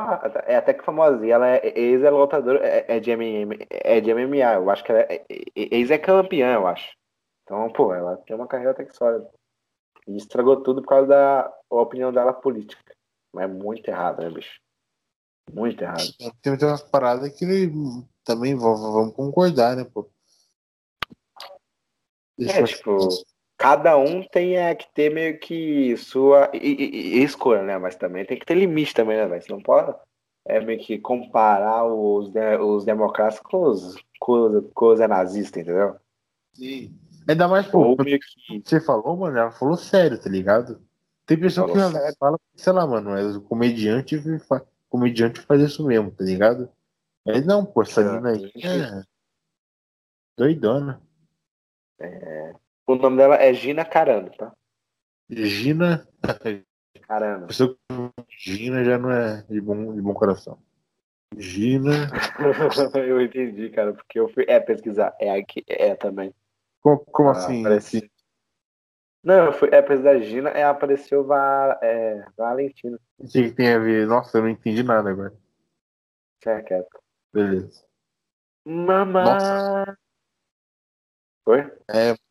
é até que famosa. E ela é ex-lutadora, é, é, de MMA, é de MMA. Eu acho que ela é, é ex-campeã, eu acho. Então, pô, ela tem uma carreira até que sólida. E estragou tudo por causa da opinião dela política. Mas é muito errado, né, bicho? Muito errado. Tem umas paradas que também vamos concordar, né, pô? Deixa é, tipo, cada um tem é, que ter meio que sua escolha, né? Mas também tem que ter limite também, né, velho? Você não pode é, meio que comparar os, os democratas com os, com os, com os nazistas, entendeu? Sim. Ainda mais, pô, que... você falou, mano, ela falou sério, tá ligado? Tem pessoa falou que sério. fala, sei lá, mano, mas o comediante, comediante faz isso mesmo, tá ligado? Mas não, pô, essa é, mina aí é doidona. É... O nome dela é Gina Carano, tá? Gina Carano. Gina já não é de bom, de bom coração. Gina. [laughs] eu entendi, cara, porque eu fui é, pesquisar. É aqui, é também. Como, como ah, assim? Apareci... Não, eu fui, é pesquisar Gina, é, apareceu Va, é, Valentino. O que, que tem a ver? Nossa, eu não entendi nada agora. Fica quieto. Beleza. Mamá. Foi? É, ela é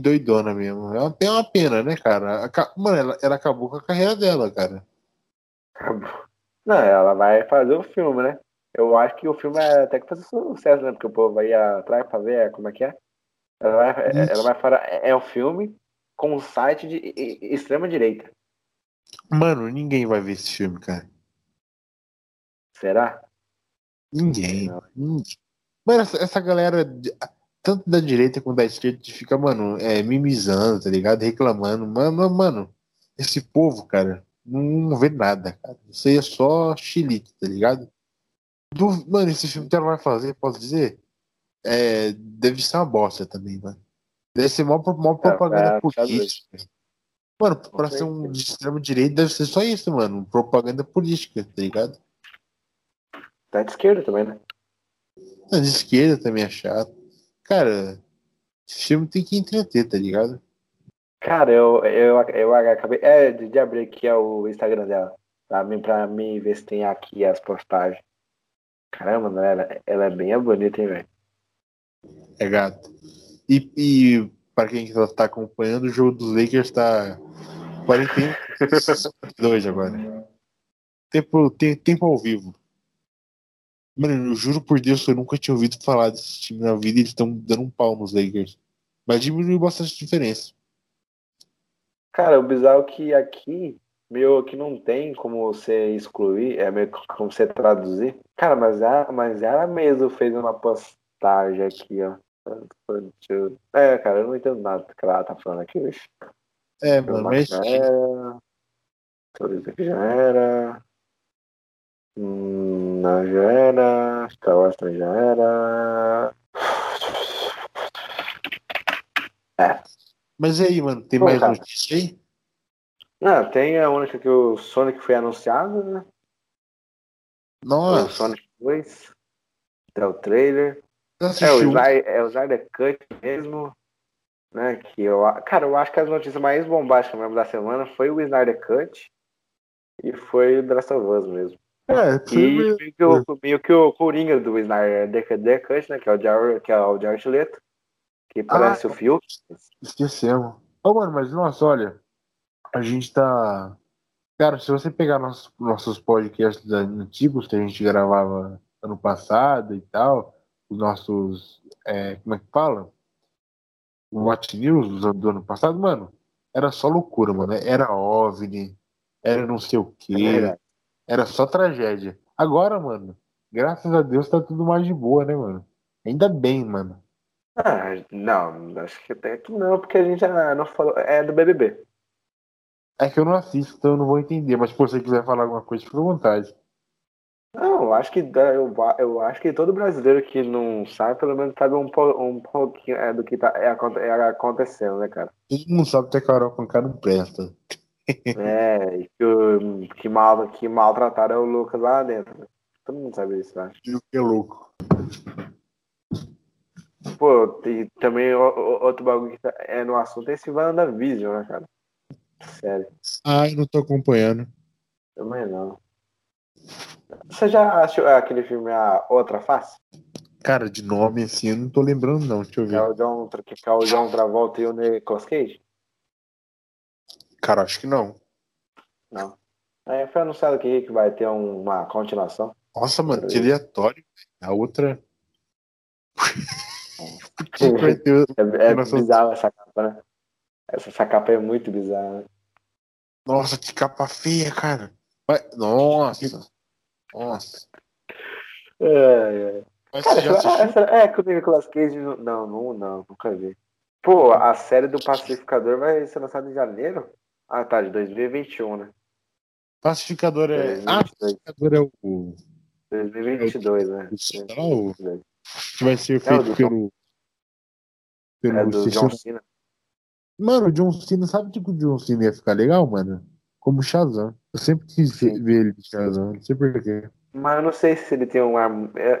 bem doidona mesmo. É uma, é uma pena, né, cara? Mano, ela, ela acabou com a carreira dela, cara. Acabou. Não, ela vai fazer o filme, né? Eu acho que o filme é até que fazer sucesso, né? Porque o povo vai atrás pra ver como é que é. Ela vai, ela vai falar. É um filme com um site de extrema direita. Mano, ninguém vai ver esse filme, cara. Será? Ninguém. ninguém. Mano, essa, essa galera tanto da direita quanto da esquerda, fica, mano, é, mimizando, tá ligado? Reclamando. Mano, mano, esse povo, cara, não vê nada, cara. Isso aí é só chilite, tá ligado? Do, mano, esse filme que ela vai fazer, posso dizer? É, deve ser uma bosta também, mano. Deve ser maior, é, propaganda é, política. Mano, pra ser um de extrema direita deve ser só isso, mano. Propaganda política, tá ligado? Tá de esquerda também, né? Tá de esquerda também é chato. Cara, esse filme tem que entreter, tá ligado? Cara, eu, eu, eu acabei é, de abrir aqui o Instagram dela. Pra mim, pra mim ver se tem aqui as postagens. Caramba, ela, ela é bem bonita, hein, velho? É gato. E, e para quem tá acompanhando, o jogo dos Lakers tá 42 [laughs] agora. Tempo, tem, tempo ao vivo. Mano, eu juro por Deus que eu nunca tinha ouvido falar desse time na vida eles estão dando um pau nos Lakers. Mas diminuiu bastante a diferença. Cara, o bizarro é que aqui, meio que não tem como você excluir, é meio como você traduzir. Cara, mas ela, mas ela mesmo fez uma postagem aqui, ó. É, cara, eu não entendo nada do que ela tá falando aqui, bicho. É, mano, mas. Já era. Tudo isso aqui já era. Não, já era. Star Wars já era. É. Mas e aí, mano, tem Pô, mais cara. notícia aí? Ah, tem a única que o Sonic foi anunciado, né? Nossa. O Sonic 2. Até o trailer. É o, Zay, é o Snyder Cut mesmo. Né, que eu, cara, eu acho que as notícias mais bombásticas mesmo da semana foi o Snyder Cut e foi o The Last of Us mesmo. É, e meio que, o, meio que o Coringa do Snyder Cut, né, que é o Jared, que é o Jared Leto, que parece ah, o Fiuk. Esquecemos. Ô, oh, mano, mas nossa, olha, a gente tá. Cara, se você pegar nossos, nossos podcasts antigos que a gente gravava ano passado e tal, os nossos. É, como é que fala? O Watch News do ano passado, mano, era só loucura, mano. Era OVNI, era não sei o quê, é era só tragédia. Agora, mano, graças a Deus tá tudo mais de boa, né, mano? Ainda bem, mano. Ah, não, acho que até que não, porque a gente já não falou. É do BBB. É que eu não assisto, então eu não vou entender, mas se você quiser falar alguma coisa, fica à vontade. Não, eu acho que eu, eu acho que todo brasileiro que não sabe, pelo menos sabe um, um pouquinho é, do que tá é, é acontecendo, né, cara? Todo mundo sabe que a Carol com cara não presta. É, e que, que, mal, que maltrataram é o Lucas lá dentro. Todo mundo sabe isso, eu acho. E o que é louco? Pô, e também outro bagulho que tá, é no assunto é esse WandaVision, né, cara? Sério. Ah, eu não tô acompanhando. Também não. Você já assistiu aquele filme A Outra Face? Cara, de nome assim, eu não tô lembrando não, deixa eu ver. É o John, que é o John Travolta e o Nicolas Cage? Cara, acho que não. Não. É, foi anunciado aqui que vai ter uma continuação. Nossa, mano, que aleatório. A outra. é, [laughs] é bizarro essa capa, né? Essa, essa capa é muito bizarra. Nossa, que capa feia, cara. Nossa. Nossa. É, é. Mas Cara, essa, essa, é, que o Nicolas Cage. Não, não, não, nunca vi. Pô, a série do Pacificador vai ser lançada em janeiro? Ah, tá, de 2021, né? Pacificador é. 2022. Ah, Pacificador é o. 2022, né? O... Que vai ser feito é, pelo. Pelo é do John Cena. Mano, o John Cena, sabe que o John Cena ia ficar legal, mano? Como Shazam. Eu sempre quis Sim. ver ele de Shazam, não sei porquê. Mas eu não sei se ele tem um ar.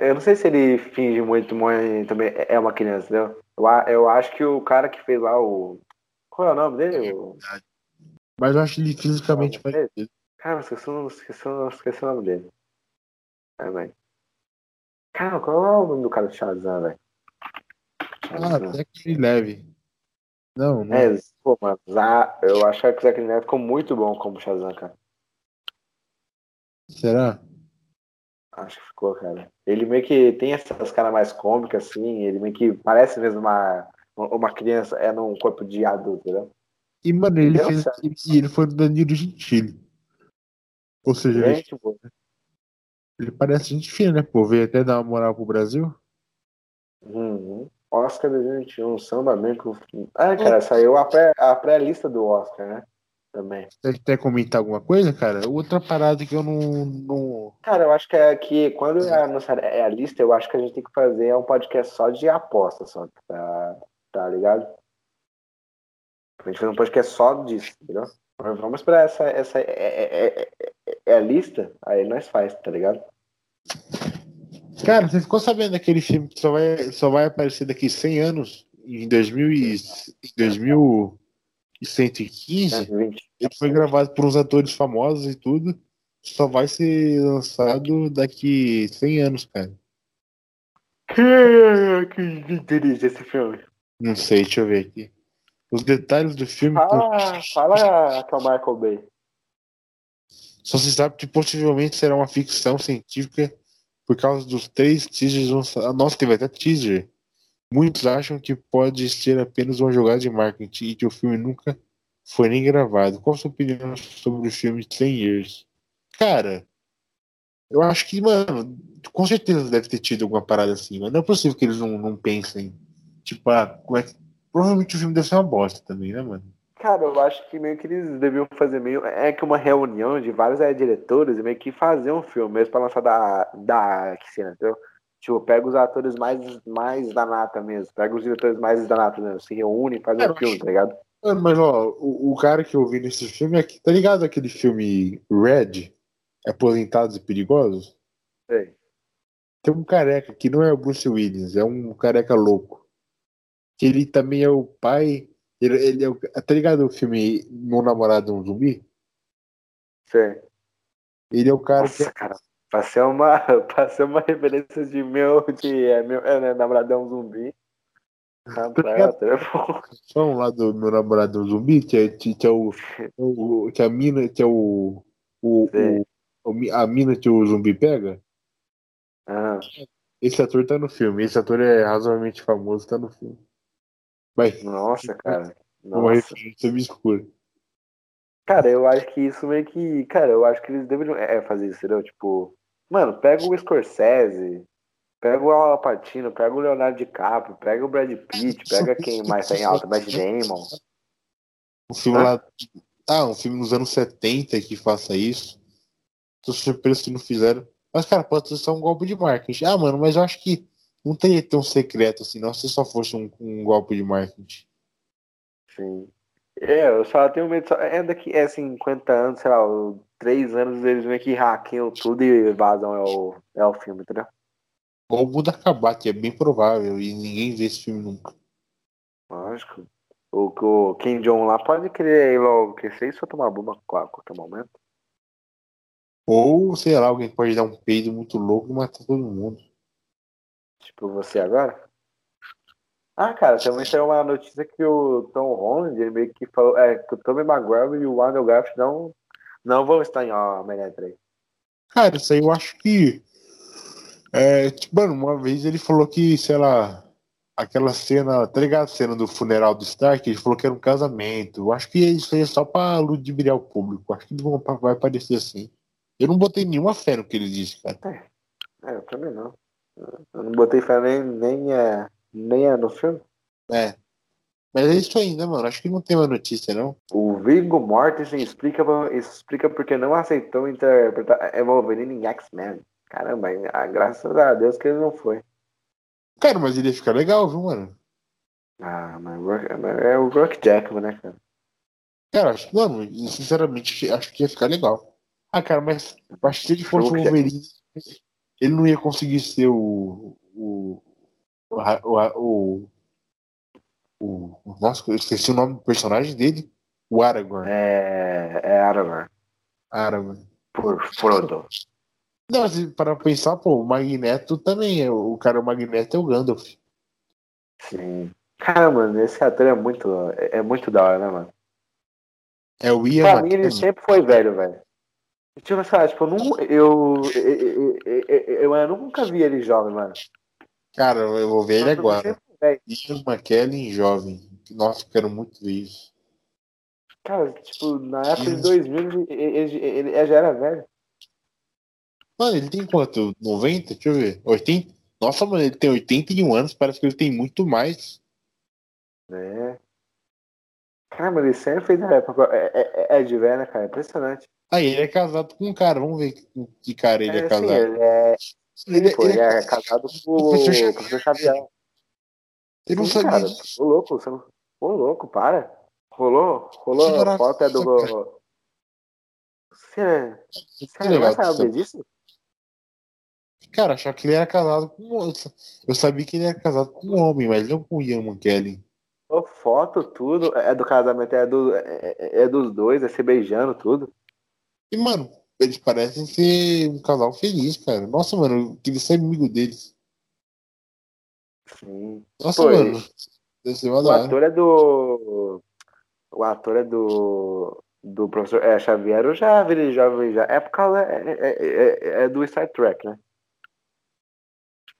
Eu não sei se ele finge muito, muito também é uma criança, entendeu? Eu, eu acho que o cara que fez lá o. Qual é o nome dele? É o... Mas eu acho ele fisicamente parecido. Cara, esqueci, o nome dele. É, velho. Cara, qual é o nome do cara do Shazam, velho? Ah, que leve. Não, não. É, pô, mano, eu acho que o Zack Snyder ficou muito bom como Shazam, cara. Será? Acho que ficou, cara. Ele meio que tem essas caras mais cômicas, assim, ele meio que parece mesmo uma, uma criança é num corpo de adulto, entendeu? E, mano, ele fez. Certo. E ele foi do Danilo Gentili. Ou seja, gente, ele, ele parece gente fina, né, pô? Veio até dar uma moral pro Brasil. Uhum. Oscar 2021, Samba Branco. Ah, cara, saiu a pré-lista pré do Oscar, né? Também. Você quer comentar alguma coisa, cara? Outra parada que eu não. não... Cara, eu acho que é que quando é anunciar é a lista, eu acho que a gente tem que fazer um podcast só de aposta, só. Tá, tá ligado? A gente fazer um podcast só disso, entendeu? Vamos pra essa. essa é, é, é, é a lista, aí nós faz, tá ligado? Cara, você ficou sabendo daquele filme que só vai, só vai aparecer daqui 100 anos? Em, 2000 e, em 2115? Ele foi gravado por uns atores famosos e tudo. Só vai ser lançado daqui 100 anos, cara. Quem é que dirige esse filme? Não sei, deixa eu ver aqui. Os detalhes do filme. Fala, fala que é o Michael Bay. Só se sabe que possivelmente será uma ficção científica por causa dos três teasers. Nossa, teve até teaser. Muitos acham que pode ser apenas uma jogada de marketing e que o filme nunca foi nem gravado. Qual a sua opinião sobre o filme 100 Years? Cara, eu acho que, mano, com certeza deve ter tido alguma parada assim, mas não é possível que eles não, não pensem. Tipo, ah, como é que... provavelmente o filme deve ser uma bosta também, né, mano? Cara, eu acho que meio que eles deviam fazer meio. É que uma reunião de vários é, diretores e meio que fazer um filme mesmo pra lançar da, da Kissina, entendeu? Tipo, pega os atores mais, mais da nata mesmo, pega os diretores mais da nata mesmo, se reúne e faz um filme, tá ligado? Mano, mas ó, o, o, cara que eu vi nesse filme aqui, tá ligado aquele filme Red? Aposentados e Perigosos? Sei. Tem um careca que não é o Bruce Willis, é um careca louco. Que ele também é o pai. Ele, ele é o, tá ligado o filme Meu Namorado é um Zumbi? Sei. Ele é o cara Nossa, que. Cara, pra ser uma, [laughs] pra ser uma referência de meu, de é, meu é, né, namorado é um zumbi. Um lá do meu namorado é um zumbi, que é, que é o, o. Que a mina, que é o. O, o, a mina que o zumbi pega? Ah. Esse ator tá no filme. Esse ator é razoavelmente famoso, tá no filme. Mas, Nossa, cara. Uma referência obscura. Cara, eu acho que isso meio que. Cara, eu acho que eles deveriam é, fazer isso, entendeu? Tipo, mano, pega o Scorsese, pega o Al Pacino, pega o Leonardo DiCaprio, pega o Brad Pitt, pega quem mais tá em alta, Matt Damon. Um filme lá. Ah, um filme nos anos 70 que faça isso. Tô surpreso se não fizeram. Mas, cara, pode ser só um golpe de marketing. Ah, mano, mas eu acho que não teria tão secreto assim, não, se só fosse um, um golpe de marketing. Sim. É, eu só tenho medo. Só, é daqui é 50 anos, sei lá, 3 anos eles meio que hackeiam tudo e vazam é o, é o filme, entendeu? Ou muda acabar, que é bem provável, e ninguém vê esse filme nunca. Lógico. O, o Kim Jong lá pode querer ir logo crescer e só tomar bomba a qualquer momento. Ou, sei lá, alguém pode dar um peido muito louco e matar todo mundo. Tipo você agora? Ah, cara, também tem uma notícia que o Tom Holland ele meio que falou é, que o Tommy Maguire e o Andrew Garfield não, não vão estar em Homem-Aranha 3. Cara, isso aí eu acho que. É, tipo, mano, uma vez ele falou que, sei lá, aquela cena, tá ligado? A cena do funeral do Stark, ele falou que era um casamento. Eu acho que isso aí é só pra ludibriar o público. Acho que vai parecer assim. Eu não botei nenhuma fé no que ele disse, cara. É, é eu também não. Eu não botei fé nem, nem, é, nem é no filme. É. Mas é isso aí, né, mano? Acho que não tem uma notícia, não. O Viggo Mortensen explica, explica porque não aceitou interpretar Wolverine em X-Men. Caramba, ah, graças a Deus que ele não foi. Cara, mas ele ia ficar legal, viu, mano? Ah, mas é o Rock Jackman, né, cara? Cara, acho que, mano, sinceramente, acho que ia ficar legal. Ah, cara, mas acho que se ele fosse o Wolverine, ele não ia conseguir ser o. O. O. o, o nossa, eu esqueci o nome do personagem dele. O Aragorn. É. É Aragorn. Aragorn. Por Frodo. Não, se para pensar, pô, o Magneto também é. O cara, o Magneto é o Gandalf. Sim. Cara, mano, esse ator é muito. É muito da hora, né, mano? É o Ian. Pra mim, ele sempre foi velho, velho. Tipo, assim, tipo, eu, não, eu, eu, eu, eu, nunca vi ele jovem, mano. Cara, eu vou ver ele agora. Ian McKellen jovem. Nossa, quero muito ver isso. Cara, tipo, na época de 2000 ele, ele, já era velho. Mano, ele tem quanto? 90? Deixa eu ver. 80? Nossa, mano, ele tem 81 anos, parece que ele tem muito mais. É. Cara, mas ele sempre fez na época. É, é, é de velho, né, cara? Impressionante. Aí ele é casado com um cara, vamos ver que cara ele é, é casado. Sim, ele é. Ele, pô, ele, ele é, casado com o professor Xavier. Ele não sabia. Cara, ô louco, você não. Ô louco, para. Rolou? Rolou a foto é do. Você, você não sabe disso? Cara, achava que ele era casado com. Eu sabia que ele era casado com um homem, mas não com o Ian McKellen. Foto, tudo. É do casamento, é, do, é, é, é dos dois, é se beijando, tudo. E, mano, eles parecem ser um casal feliz, cara. Nossa, mano, eu queria ser amigo deles. Sim. Nossa, Pô, mano. O ator é do. O ator é do. Do professor é, Xavier, eu já vi ele jovem já. É por causa. É, é, é, é do Star Trek, né?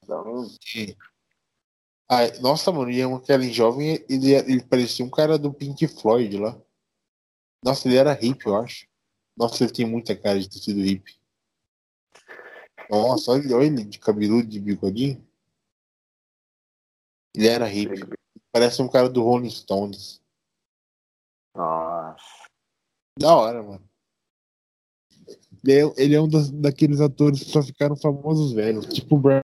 Então. Sim. Nossa, mano, e aquele jovem, ele, ele parecia um cara do Pink Floyd lá. Nossa, ele era hippie, eu acho. Nossa, ele tem muita cara de ter sido hippie. Nossa, olha, olha ele de cabeludo, de bigodinho. Ele era hippie. Parece um cara do Rolling Stones. Nossa. Da hora, mano. Ele é, ele é um dos, daqueles atores que só ficaram famosos velhos. Tipo o Brian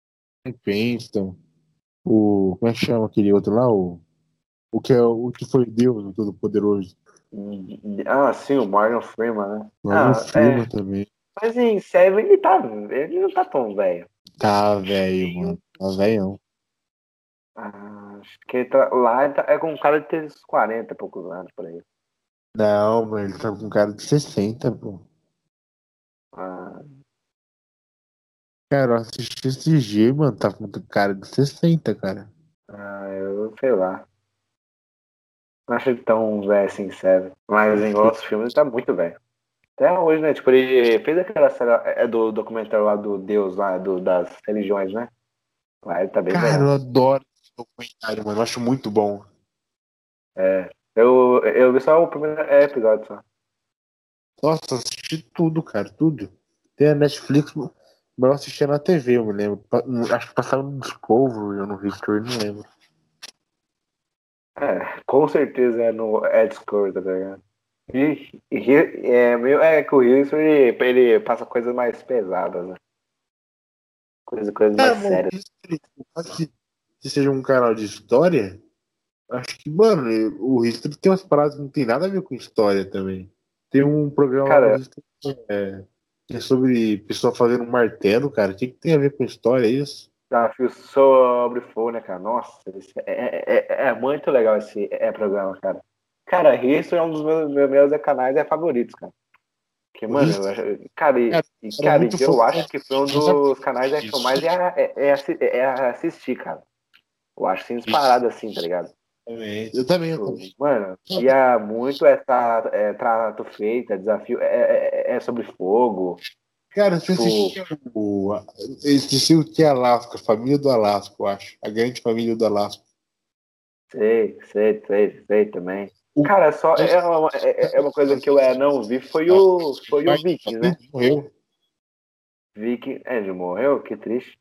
Cranston. O. Como é que chama aquele outro lá? O, o, que, é, o que foi Deus, o Todo-Poderoso. Ah, sim, o Morgan Freeman, né? Morgan ah, Freeman é. também. Mas em Seven ele tá. Ele não tá tão velho. Tá velho, mano. Tá velhão. Ah, acho que ele tá, lá ele tá, é com um cara de ter uns 40 e poucos anos por aí. Não, mano, ele tá com cara de 60, pô. Ah, Cara, eu assisti esse G, mano, tá com cara de 60, cara. ah, eu sei lá. Não acho ele tão velho assim, sério. Mas em outros filmes ele tá muito velho. Até hoje, né? Tipo, ele fez aquela série é do documentário lá do Deus, lá, do, das religiões, né? Lá ele tá bem Cara, velho. eu adoro esse documentário, mano. Eu acho muito bom. É. Eu, eu vi só o primeiro episódio só. Nossa, assisti tudo, cara, tudo. Tem a Netflix, mas eu assistia na TV, eu me lembro. Acho que passava no Discovery ou no History, não lembro. É, com certeza é no é Discord, tá ligado? E, e é, meio, é que o History ele, ele passa coisas mais pesadas, né? Coisas, coisas Cara, mais mano, sérias. Que que seja um canal de história, acho que, mano, o History tem umas paradas que não tem nada a ver com história também. Tem um programa Cara, é, é sobre pessoa fazendo um martelo, cara. O que, que tem a ver com história isso? Desafio sobre fogo, né, cara? Nossa, esse- é, é, é muito legal esse é, programa, cara. Cara, History é um dos meus, meus, canais é, favoritos, cara. Que, mano, eu acho- cara, e, Cara, e, eu fofo. acho que foi um dos canais é, que eu mais ia, é, é, é assistir, cara. Eu acho assim, disparado assim, tá ligado? Eu também, eu Tipo, também. Mano, ia muito essa é, trato feito, é desafio, é, é, é sobre fogo. Cara, você Tipo- assistia o. Esqueci o que é Alasca, Família do Alasca, eu acho. A grande família do Alasca. Sei, sei, sei, sei também. O- Cara, só é uma, é, é uma coisa que eu é, não vi, foi o, foi o Viking, né? Morreu. Viking, é, ele morreu? Que triste.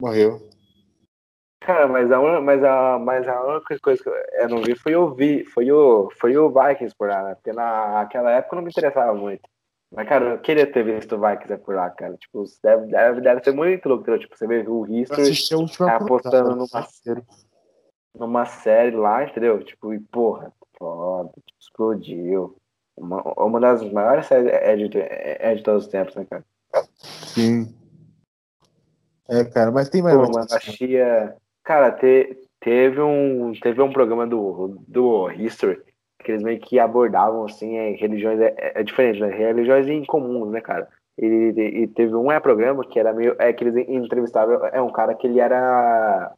Morreu. Cara, mas a, un- mas a, mas a única coisa que eu eu não vi foi o Vi, foi o, foi o Vikings por lá, né? Porque naquela época não me interessava muito. Mas, cara, eu queria ter visto o Vikings por lá, cara. Tipo, deve, deve, deve ser muito louco? Tipo, você vê o History tá apostando numa, numa série lá, entendeu? Tipo, e porra, foda, tipo, explodiu. Uma, uma das maiores séries é de, é de todos os tempos, né, cara? Sim. É, cara, mas tem mais Pô, uma achia. Cara, te, teve um teve um programa do, do History que eles meio que abordavam assim, é, religiões é, é diferente, né? Religiões incomuns, né, cara? E, e- e teve um é, programa que era meio. É que eles entrevistavam. É um cara que ele era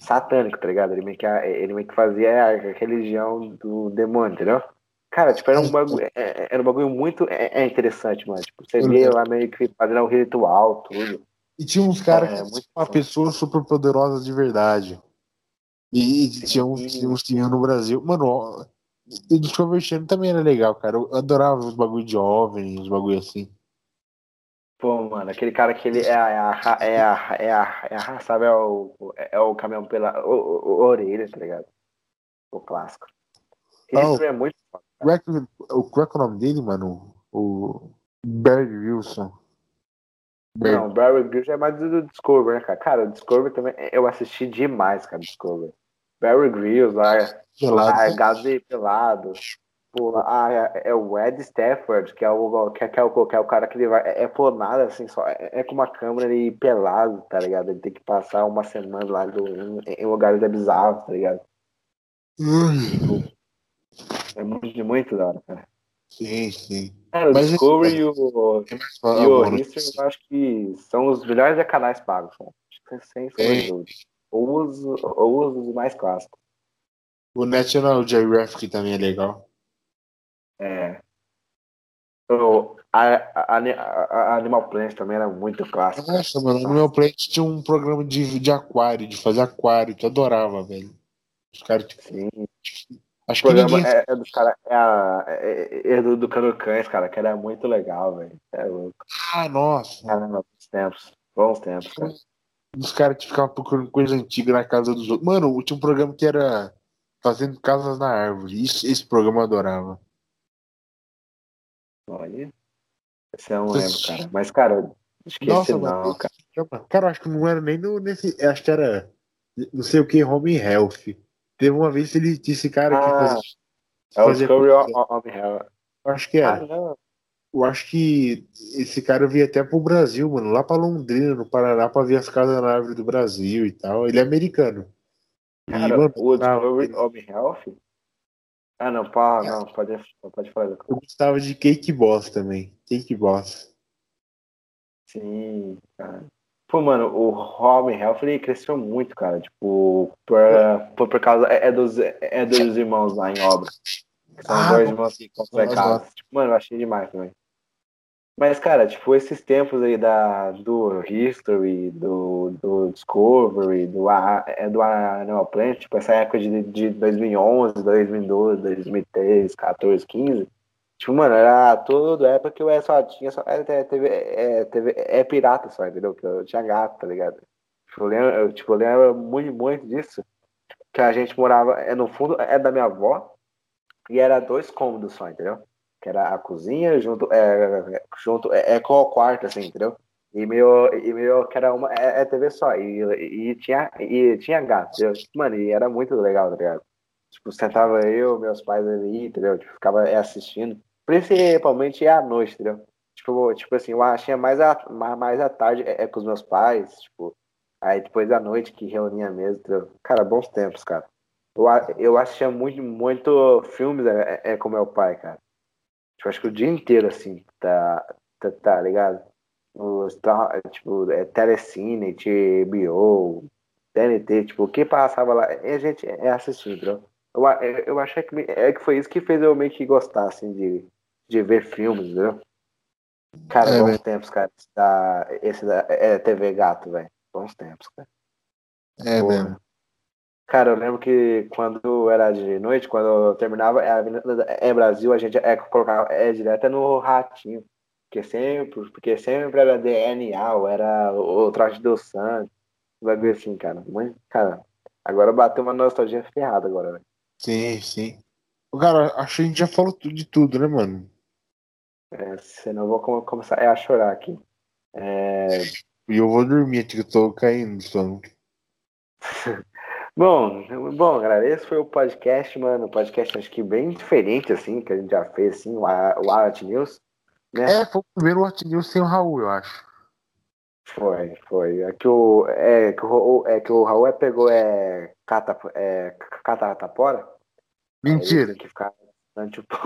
satânico, tá ligado? Ele meio que, ele meio que fazia a religião do demônio, entendeu? Cara, tipo, era um bagulho, é- é- era um bagulho muito é, é interessante, mano. Tipo, você via lá meio que fazendo o ritual, tudo. E tinha uns caras É, que muito uma pessoa super poderosa de verdade. E, e tinha uns, tinha uns que tinham no Brasil. Mano, o Discovery Channel também era legal, cara. Eu adorava os bagulho de OVNI, os bagulho assim. Pô, mano, aquele cara que ele é a, é a, é a, é a, é a raça, é o, é o caminhão pela o, o- o orelha, tá ligado? O clássico. Isso é muito foda. É qual é é o nome dele, mano? O Barry Wilson. Barry- Não, Barry Grylls é mais do Discovery, né, cara? Cara, o Discovery também, eu assisti demais, cara, Discovery. Barry Grylls lá, Pelado. largado e pelado. Pô, ah, é, é o Ed Stafford, que é o, que, é- que é o, que é o cara que ele vai. É, é plonado, assim, só. É, é com uma câmera e pelado, tá ligado? Ele tem que passar uma semana lá do, em, em lugares bizarros, tá ligado? Ui. É muito, muito da hora, cara. Sim, sim. Cara, o Mas Discovery e o, mais e o. History eu acho que são os melhores canais pagos, cara. Acho que Sem de Tem. dúvida. Ou os, ou os mais clássicos. O National Geographic também é legal. É. O, a, a, a, Animal Planet também era muito clássico. Nossa, mano, no meu play tinha um programa de, de aquário, de fazer aquário, que eu adorava, velho. Os caras, tipo, Sim. Acho o programa ninguém... é, é dos caras. É, a, é, é do, do Cães, cara, que era muito legal, velho. É louco. Ah, nossa. Caramba, bons tempos. Bons tempos, cara. Os caras que ficavam procurando coisa antiga na casa dos outros. Mano, tinha um programa que era Fazendo Casas na Árvore. Isso, esse programa eu adorava. Olha. Esse eu não lembro, cara. Mas, cara, esqueci Nossa, não, mano, cara. Cara, acho que não era nem no, nesse. Acho que era. Não sei o que, Home Health. Teve uma vez que ele disse, cara, ah, que fazia, é o Discovery Home Health. Acho que era. Ah, eu acho que esse cara veio até pro Brasil, mano, lá pra Londrina, no Paraná, pra ver as casas na árvore do Brasil e tal. Ele é americano. Cara, e, mano, o Discovery Home Health? Ah, não, pá, não, pode, pode falar. Eu gostava de Cake Boss também. Cake Boss. Sim, cara. Pô, mano, o Home Health ele cresceu muito, cara. Tipo, por, por, por causa. É, é dos, é dos irmãos lá em obra. São ah, dois irmãos que constroem casa. Tipo, mano, eu achei demais também. Mas, cara, tipo, esses tempos aí da, do History, do, do Discovery, do, é, do Animal Planet, tipo, essa época de, de 2011, 2012, 2013, 14, 15, tipo, mano, era toda época que eu só tinha, só, era, teve, é, teve, é pirata só, entendeu? Que eu tinha gato, tá ligado? Tipo, eu lembro, eu, tipo, eu lembro muito, muito disso, que a gente morava, é, no fundo, é da minha avó, e era dois cômodos só, entendeu? que era a cozinha junto, é, junto é, é com o quarto, assim, entendeu? E meu, e meu que era uma é, é TV só, e, e, tinha, e tinha gato, entendeu? Mano, e era muito legal, tá ligado? Tipo, sentava eu, meus pais ali, entendeu? Tipo, ficava assistindo, principalmente à noite, entendeu? Tipo, tipo assim, eu achei mais a, mais à tarde é, é com os meus pais, tipo, aí depois da noite que reunia mesmo, entendeu? Cara, bons tempos, cara. Eu, eu assistia muito, muito filmes é, é, com meu pai, cara. Tipo, acho que o dia inteiro, assim, tá, tá, tá ligado? Os, tá, tipo, é Telecine, TBO, TNT, tipo, o que passava lá, a gente é assistir, entendeu? Eu, eu achei que, é que foi isso que fez eu meio que gostar, assim, de, de ver filmes, entendeu? Cara, é, bons véio. tempos, cara. Esse da, esse da é TV Gato, velho. Bons tempos, cara. É Porra. mesmo. Cara, eu lembro que quando era de noite, quando eu terminava é a Avenida é Brasil, a gente é, colocava é direto no ratinho. Porque sempre, porque sempre era DNA, ou era o traje do vai ver assim, cara. Muito, cara, agora bateu uma nostalgia ferrada agora, velho. Sim, sim. Cara, acho que a gente já falou de tudo, né, mano? É, senão eu vou começar a chorar aqui. É... E eu vou dormir, que eu tô caindo sono. [laughs] Bom, bom, galera, esse foi o podcast, mano. Um podcast acho que bem diferente, assim, que a gente já fez, assim, o, o Art News. Né? É, foi o primeiro Art News sem o Raul, eu acho. Foi, foi. É que o, é, que o, é, que o Raul é, pegou é, cata, é, catapora. Mentira. que ficar tipo...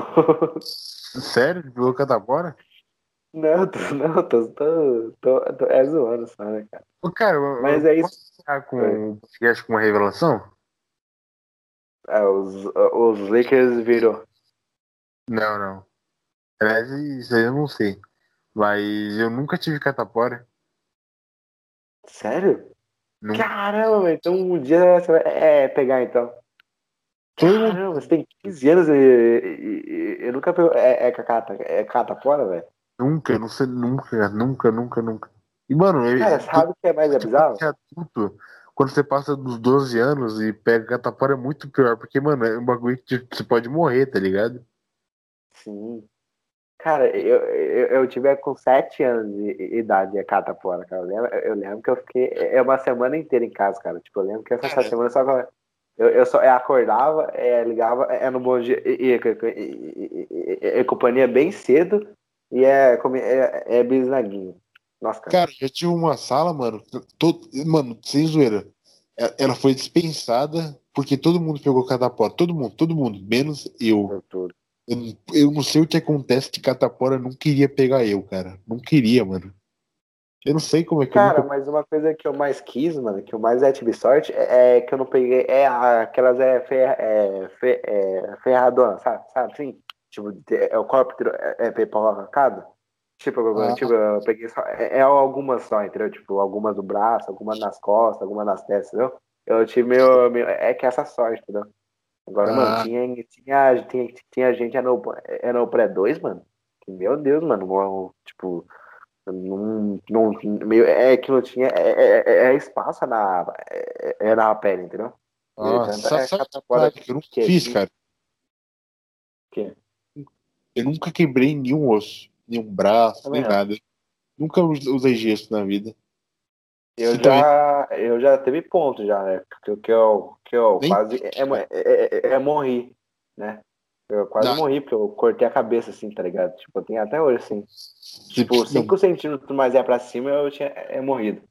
[laughs] Sério? Pegou catapora? Não, tô, não, tô, tô, tô, tô, é zoando só, né, cara? Ô, cara, Mas é isso com podcast com uma revelação? É, os, os Lakers virou. Não, não. Aliás, isso aí eu não sei. Mas eu nunca tive catapora. Sério? Nunca. Caramba, então um dia você vai é, pegar então. Caramba, você tem 15 anos e, e, e eu nunca pegou. É, é, é catapora, velho? Nunca, não sei, nunca, nunca, nunca, nunca. E, mano, Cara, sabe o que é mais bizarro? Adulto, quando você passa dos 12 anos e pega catapora é muito pior, porque, mano, é um bagulho que você pode morrer, tá ligado? Sim. Cara, eu, eu, eu tive com 7 anos de idade a catapora, cara. Eu lembro, eu lembro que eu fiquei é uma semana inteira em casa, cara. Tipo, eu lembro que essa semana só eu, eu só eu acordava, é, ligava, é no bom dia, e, e, e, e, companhia bem cedo e é, é, é bisnaguinho. Nossa, cara. Cara, já tinha uma sala, mano. Todo, mano, sem zoeira. É, ela foi dispensada porque todo mundo pegou catapora. Todo mundo, todo mundo, menos eu. Eu, eu não sei o que acontece que catapora não queria pegar eu, cara. Não queria, mano. Eu não sei como é que Cara, nunca... mas uma coisa que eu mais quis, mano, que eu mais é tive sorte, é, é que eu não peguei. É aquelas é, fer, é, fer, é ferradona, sabe? Sabe assim? Tipo, é o corpo é, é pipocado. Tipo, ah. tipo, eu peguei só. É, é, algumas só, entendeu? Tipo, algumas do braço, algumas nas costas, algumas nas testas, entendeu? Eu tive meio, meio. É que essa sorte, entendeu? Agora, ah. mano, tinha, tinha, tinha, tinha gente no, no pré 2, mano. Meu Deus, mano. Tipo, não, não, meio, é que não tinha. É, é, é, é espaço na, é, é, na pele, entendeu? Ah, sabe, sabe que eu que fiz, cara? Eu nunca quebrei nenhum osso, nenhum braço, nem nada. Nunca usei gesso na vida. Eu já, eu já teve ponto já, né? Que, que eu, que eu quase é, é, é, é, morri, né? Eu quase não. morri, porque eu cortei a cabeça, assim, tá ligado? Tipo, eu tenho até hoje, assim. Tipo, 5 centímetros mais é pra cima, eu tinha é, morrido.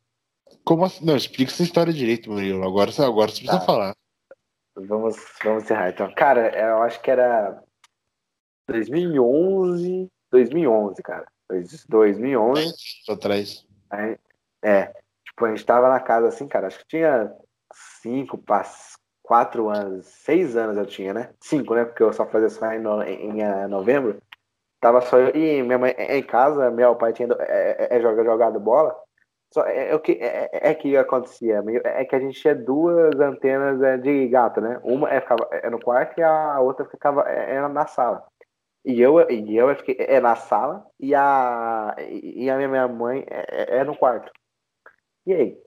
Como assim? Não, explica essa história direito, Murilo. Agora, agora você precisa tá. falar. Vamos, vamos encerrar, então. Cara, eu acho que era 2011, 2011, cara. 2011. Atrás. É, Tipo, a gente tava na casa assim, cara, acho que tinha cinco, quatro anos, seis anos eu tinha, né? Cinco, né? Porque eu só fazia só em, no, em, em uh, novembro. Tava só eu e minha mãe em casa, meu pai tinha é, é, é jogado bola. Só é, é, o que é, é, é que acontecia, é que a gente tinha duas antenas é, de gato, né? Uma é, ficava é no quarto e a outra ficava é, na sala. E eu, e eu fiquei é na sala e a, e a minha mãe é, é no quarto. E aí?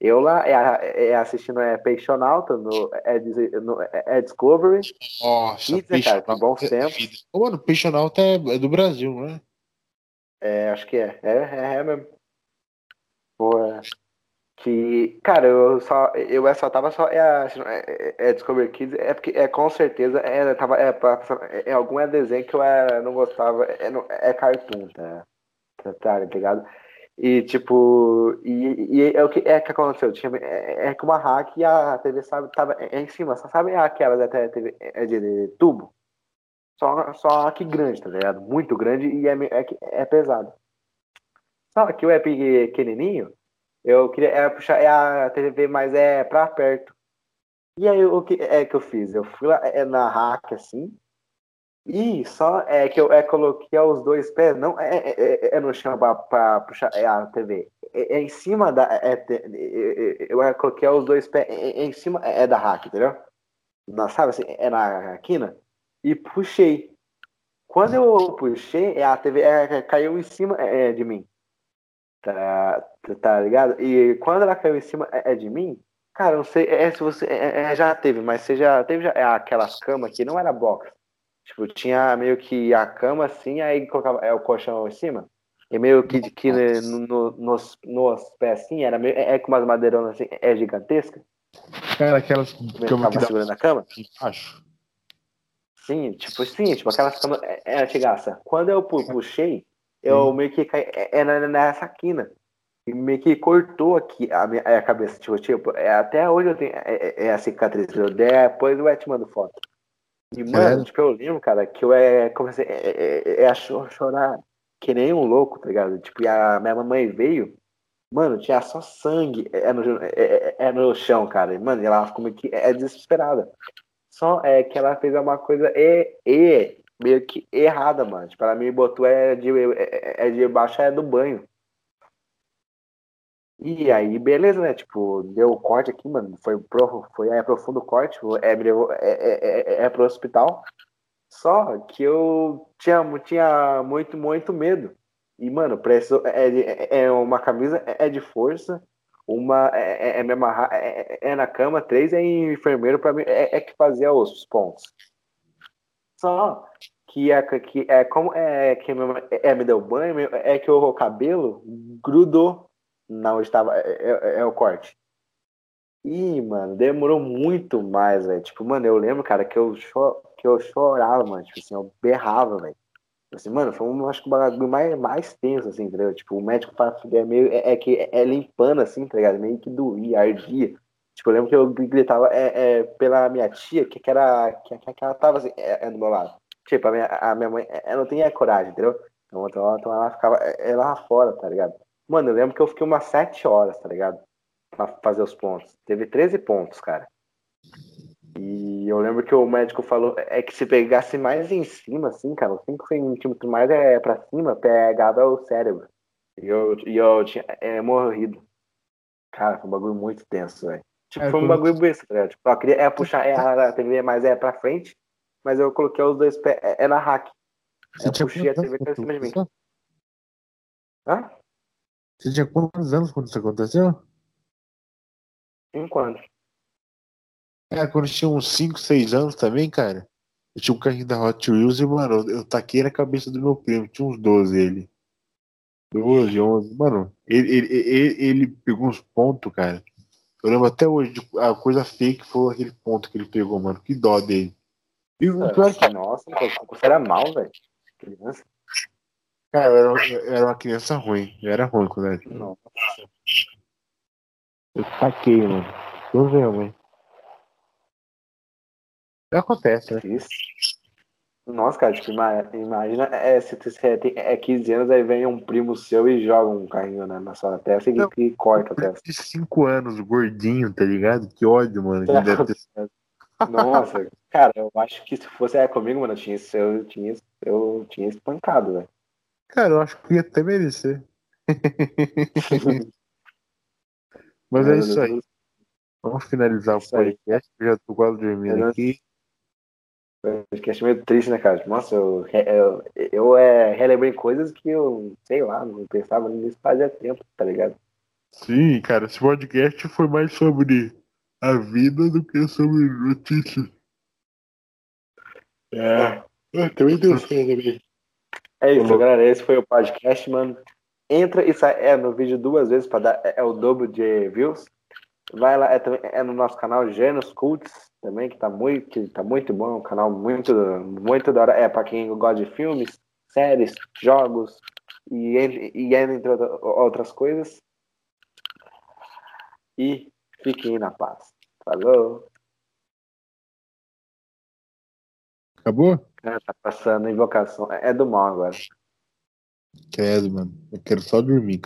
Eu lá é, é assistindo é Peixonauta no, é, no, é Discovery. Nossa, Pizza, cara, tempos. Ô, mano, Peixonauta é, é do Brasil, não é? É, acho que é. É, é, é mesmo. Boa. Que, cara, eu só, eu só tava só é, é, é Discovery Kids, é porque é com certeza é, tava, é, é, é algum é desenho que eu é, não gostava, é, é cartoon, tá? Tá, tá ligado? E tipo, e, e é o que é que aconteceu? Tinha, é, é que uma hack e a TV sabe, tava é, em cima, só sabe aquelas até TV é de, de, tubo? Só, só que grande, tá ligado? Muito grande e é, é, é pesado. Só que o é pequenininho, eu queria é, puxar é a TV, mas é pra perto. E aí o que é que eu fiz? Eu fui lá é, na hack assim, e só é que eu é, coloquei os dois pés, não é, é, é, é no chão para puxar é a TV. É, é em cima da. É, eu coloquei os dois pés em cima é da rack, entendeu? Na, sabe assim, é na quina. E puxei. Quando eu puxei, a TV caiu em cima de mim. Tá, tá ligado? E quando ela caiu em cima é, de mim, cara, não sei é, se você é, já teve, mas você já teve já, aquelas camas que não era box Tipo, tinha meio que a cama assim, aí colocava é, o colchão em cima. E meio que, que no, no, nos, nos pés assim, era meio, é, é com umas madeironas assim, é gigantesca. Cara, aquelas que segurando a cama? Acho. Sim, tipo, sim, tipo, aquelas camas é, é antigaça. Quando eu puxei, eu meio que caí é, é nessa quina. E meio que cortou aqui a minha a cabeça. Tipo, tipo é, até hoje eu tenho é, é, a cicatriz. Depois eu te mando foto. E, mano, é. tipo, eu lembro, cara, que eu é, comecei é, é, é, a chorar que nem um louco, tá ligado? Tipo, e a minha mamãe veio, mano, tinha só sangue é no, é, é no chão, cara. E, mano, ela ficou meio que é desesperada. Só é que ela fez uma coisa e, e meio que errada, mano. Tipo, ela me botou é de, é, é de baixo é do banho. E aí, beleza, né? Tipo, deu o corte aqui, mano. Foi, pro, foi é, profundo corte. É, me é, é, é, é pro hospital. Só que eu tinha, tinha muito, muito medo. E, mano, preço é, é, é uma camisa é de força, uma é, é me amarrar, é, é, na cama, três é enfermeiro para mim, é, é, que fazia os pontos. Só que é, que é como é que é, me deu banho, é que o cabelo grudou na onde estava. É, é, é, o corte. Ih, mano, demorou muito mais, velho. Tipo, mano, eu lembro, cara, que eu, cho que eu chorava, mano. Tipo assim, eu berrava, velho. Tipo assim, mano, foi um, acho que o bagulho mais, mais tenso, assim, entendeu? Tipo, o médico é meio. É, é que é, é, limpando, assim, tá ligado? Meio que doía, ardia. Tipo, eu lembro que eu gritava é, é, pela minha tia, que, que era. Que, que ela tava assim, é, é, do meu lado. Tipo, a minha, a minha mãe, ela não tinha coragem, entendeu? Então, então, então ela ficava. Ela lá fora, tá ligado? Mano, eu lembro que eu fiquei umas 7 horas, tá ligado? Pra fazer os pontos. Teve 13 pontos, cara. E eu lembro que o médico falou é que se pegasse mais em cima, assim, cara, 5 centímetros mais é pra cima, pegava o cérebro. E eu, e eu tinha é, morrido. Cara, foi um bagulho muito tenso, velho. Tipo, é, foi um bagulho besta, tá ligado? Tipo, eu queria é puxar é, [laughs] a TV, mas é pra frente, mas eu coloquei os dois pés, é, é na hack. Você eu puxei a TV pra cima de mim. Hã? Você tinha quantos anos quando isso aconteceu? Em quando? É, quando eu tinha uns 5, 6 anos também, cara. Eu tinha um carrinho da Hot Wheels e, mano, eu taquei na cabeça do meu primo. Tinha uns 12 ele. 12, 11. Mano, ele, ele, ele, ele pegou uns pontos, cara. Eu lembro até hoje, a coisa fake foi aquele ponto que ele pegou, mano. Que dó dele. E o pior que... Nossa, você era mal, velho. Criança. Cara, eu era, eu era, uma criança ruim. Eu era ruim quando era criança. Nossa. Eu taquei, mano. Não veio, mãe. Acontece, né? Isso. Nossa, cara, tipo, imagina é, se você tem é 15 anos, aí vem um primo seu e joga um carrinho na, na sua testa e, e corta a testa. De 5 anos, gordinho, tá ligado? Que ódio, mano. Que ter... Nossa, cara, eu acho que se fosse é, comigo, mano, eu tinha, eu tinha, eu tinha espancado, velho. Cara, eu acho que ia até merecer. [laughs] Mas é isso aí. Vamos finalizar o podcast, eu já tô quase dormindo aqui podcast meio triste, né, cara? Nossa, eu, eu, eu é, relembrei coisas que eu, sei lá, não pensava nisso fazia tempo, tá ligado? Sim, cara, esse podcast foi mais sobre a vida do que sobre notícias. É, é também deu certo [laughs] É isso, galera. Esse foi o podcast, mano. Entra e sai é, no vídeo duas vezes para dar é, é, o dobro de views. Vai lá, é, é no nosso canal Genos Cults também, que tá muito, que tá muito bom, um canal muito, muito da hora. É, para quem gosta de filmes, séries, jogos e, e entre outras coisas. E fiquem na paz. Falou! Acabou? É, tá passando invocação. É do mal agora. Credo, mano. Eu quero só dormir.